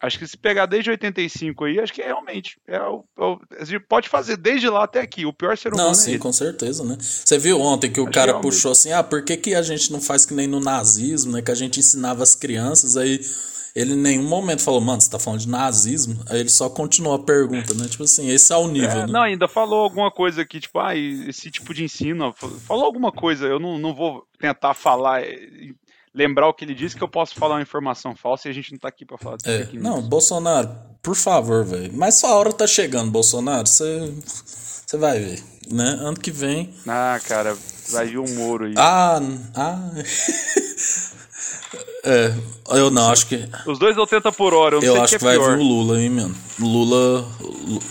Acho que se pegar desde 85 aí, acho que é realmente. É o, é a gente pode fazer desde lá até aqui. O pior ser humano Não, é sim, ele. com certeza, né? Você viu ontem que o Acho cara que puxou assim, ah, por que, que a gente não faz que nem no nazismo, né? Que a gente ensinava as crianças, aí ele em nenhum momento falou, mano, você tá falando de nazismo? Aí ele só continuou a pergunta, né? Tipo assim, esse é o nível, É, né? não, ainda falou alguma coisa aqui, tipo, ah, esse tipo de ensino, falou alguma coisa, eu não, não vou tentar falar, é, e lembrar o que ele disse, que eu posso falar uma informação falsa e a gente não tá aqui pra falar de É, não, Bolsonaro, por favor, velho. Mas sua hora tá chegando, Bolsonaro. Você você vai ver, né? Ano que vem. Ah, cara, vai vir um Moro aí. Ah, ah. é, eu não, acho que. Os dois 80 por hora, eu não Eu sei acho que que é vai pior. vir o Lula, hein, mano. Lula. Lu-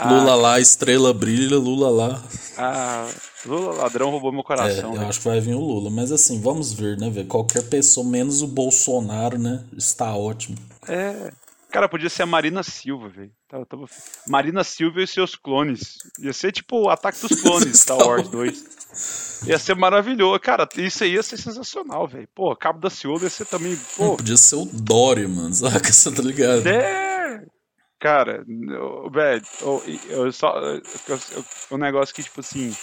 Ah. Lula lá, estrela brilha, Lula lá. Ah, Lula ladrão roubou meu É, coração. eu velho. acho que vai vir o Lula. Mas assim, vamos ver, né, velho? Qualquer pessoa, menos o Bolsonaro, né? Está ótimo. É. Cara, podia ser a Marina Silva, velho. Tava- tava- Marina Silva e seus clones. Ia ser tipo o ataque dos clones, Star Wars 2. Ia ser maravilhoso. Cara, isso aí ia ser sensacional, velho. Pô, Cabo da Ciolo ia ser também. Pô, Podia ser o Dória, mano. Saca? Você tá ligado? É! Cara, velho, eu, eu só. eu- um negócio que, tipo assim.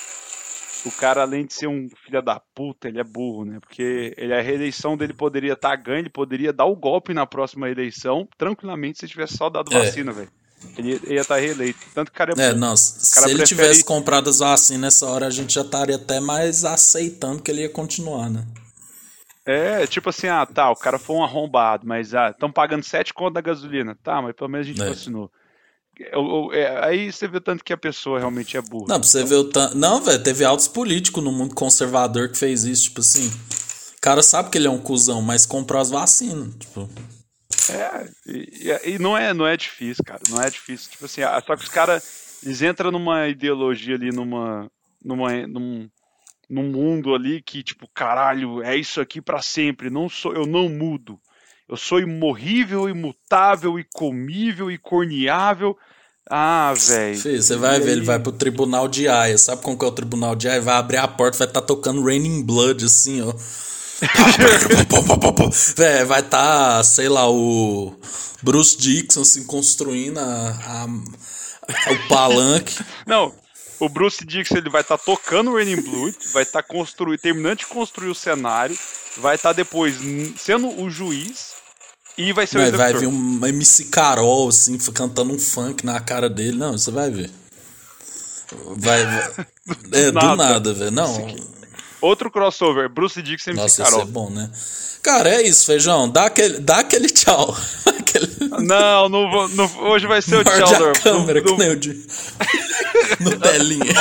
O cara, além de ser um filho da puta, ele é burro, né? Porque ele, a reeleição dele poderia estar ganha, ele poderia dar o golpe na próxima eleição, tranquilamente, se tivesse só dado É. vacina, velho. Ele ia estar reeleito. Tanto que o cara é, É, não, se cara ele prefere- tivesse comprado as vacinas nessa hora, a gente já estaria até mais aceitando que ele ia continuar, né? É, tipo assim, ah, tá, o cara foi um arrombado, mas ah, estão pagando 7 conto da gasolina. Tá, mas pelo menos a gente É. vacinou. É, aí você vê tanto que a pessoa realmente é burra. Não, pra você ver o tanto. Não, velho, teve altos políticos no mundo conservador que fez isso, tipo assim. O cara sabe que ele é um cuzão, mas comprou as vacinas. Tipo, É, e, e- não é, não é difícil, cara. Não é difícil. Tipo assim, ah, só que os caras, eles entram numa ideologia ali, numa, numa, num, num mundo ali que, tipo, caralho, é isso aqui pra sempre. Não sou, eu não mudo. Eu sou imorrível, imutável, incomível, incorneável. Ah, velho. você vai E ver, ele vai pro tribunal de Haia. Sabe como que é o tribunal de Haia? Vai abrir a porta, vai estar tá tocando Raining Blood, assim, ó. Véi, vai tá, sei lá, o Bruce Dixon assim, construindo a, a- o palanque. Não, o Bruce Dixon ele vai estar tocando o Raining Blood, vai estar construindo, terminando de construir o cenário, vai estar depois n- sendo o juiz e vai ser o Vai, vai executor. vir um MC Carol, assim, cantando um funk na cara dele. Não, você vai ver. Vai. vai- É, do nada. nada, velho. Não. Outro crossover, Bruce Dixon e MC Nossa, isso Carol. é bom, né? Cara, é isso, feijão. Dá aquele, dá aquele tchau. aquele... Não, não vou, não- hoje vai ser o Morde tchau, a do- câmera, do- que nem o de... no telinha.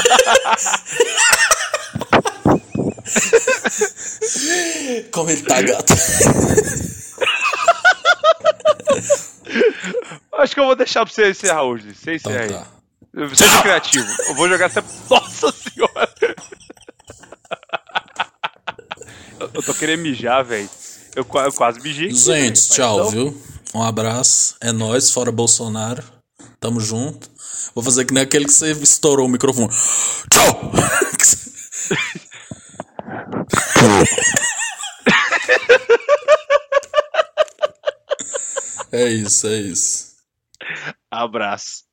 Como ele tá gato. Acho que eu vou deixar pra você encerrar hoje. Você Então encerra aí. tá. Seja criativo. Eu vou jogar essa. Nossa senhora! Eu- Eu tô querendo mijar, velho. Eu, qua- eu quase mijei. Gente, tchau, Então, viu? Um abraço. É nóis, fora Bolsonaro. Tamo junto. Vou fazer que nem aquele que você estourou o microfone. Tchau! É isso, é isso. Abraço.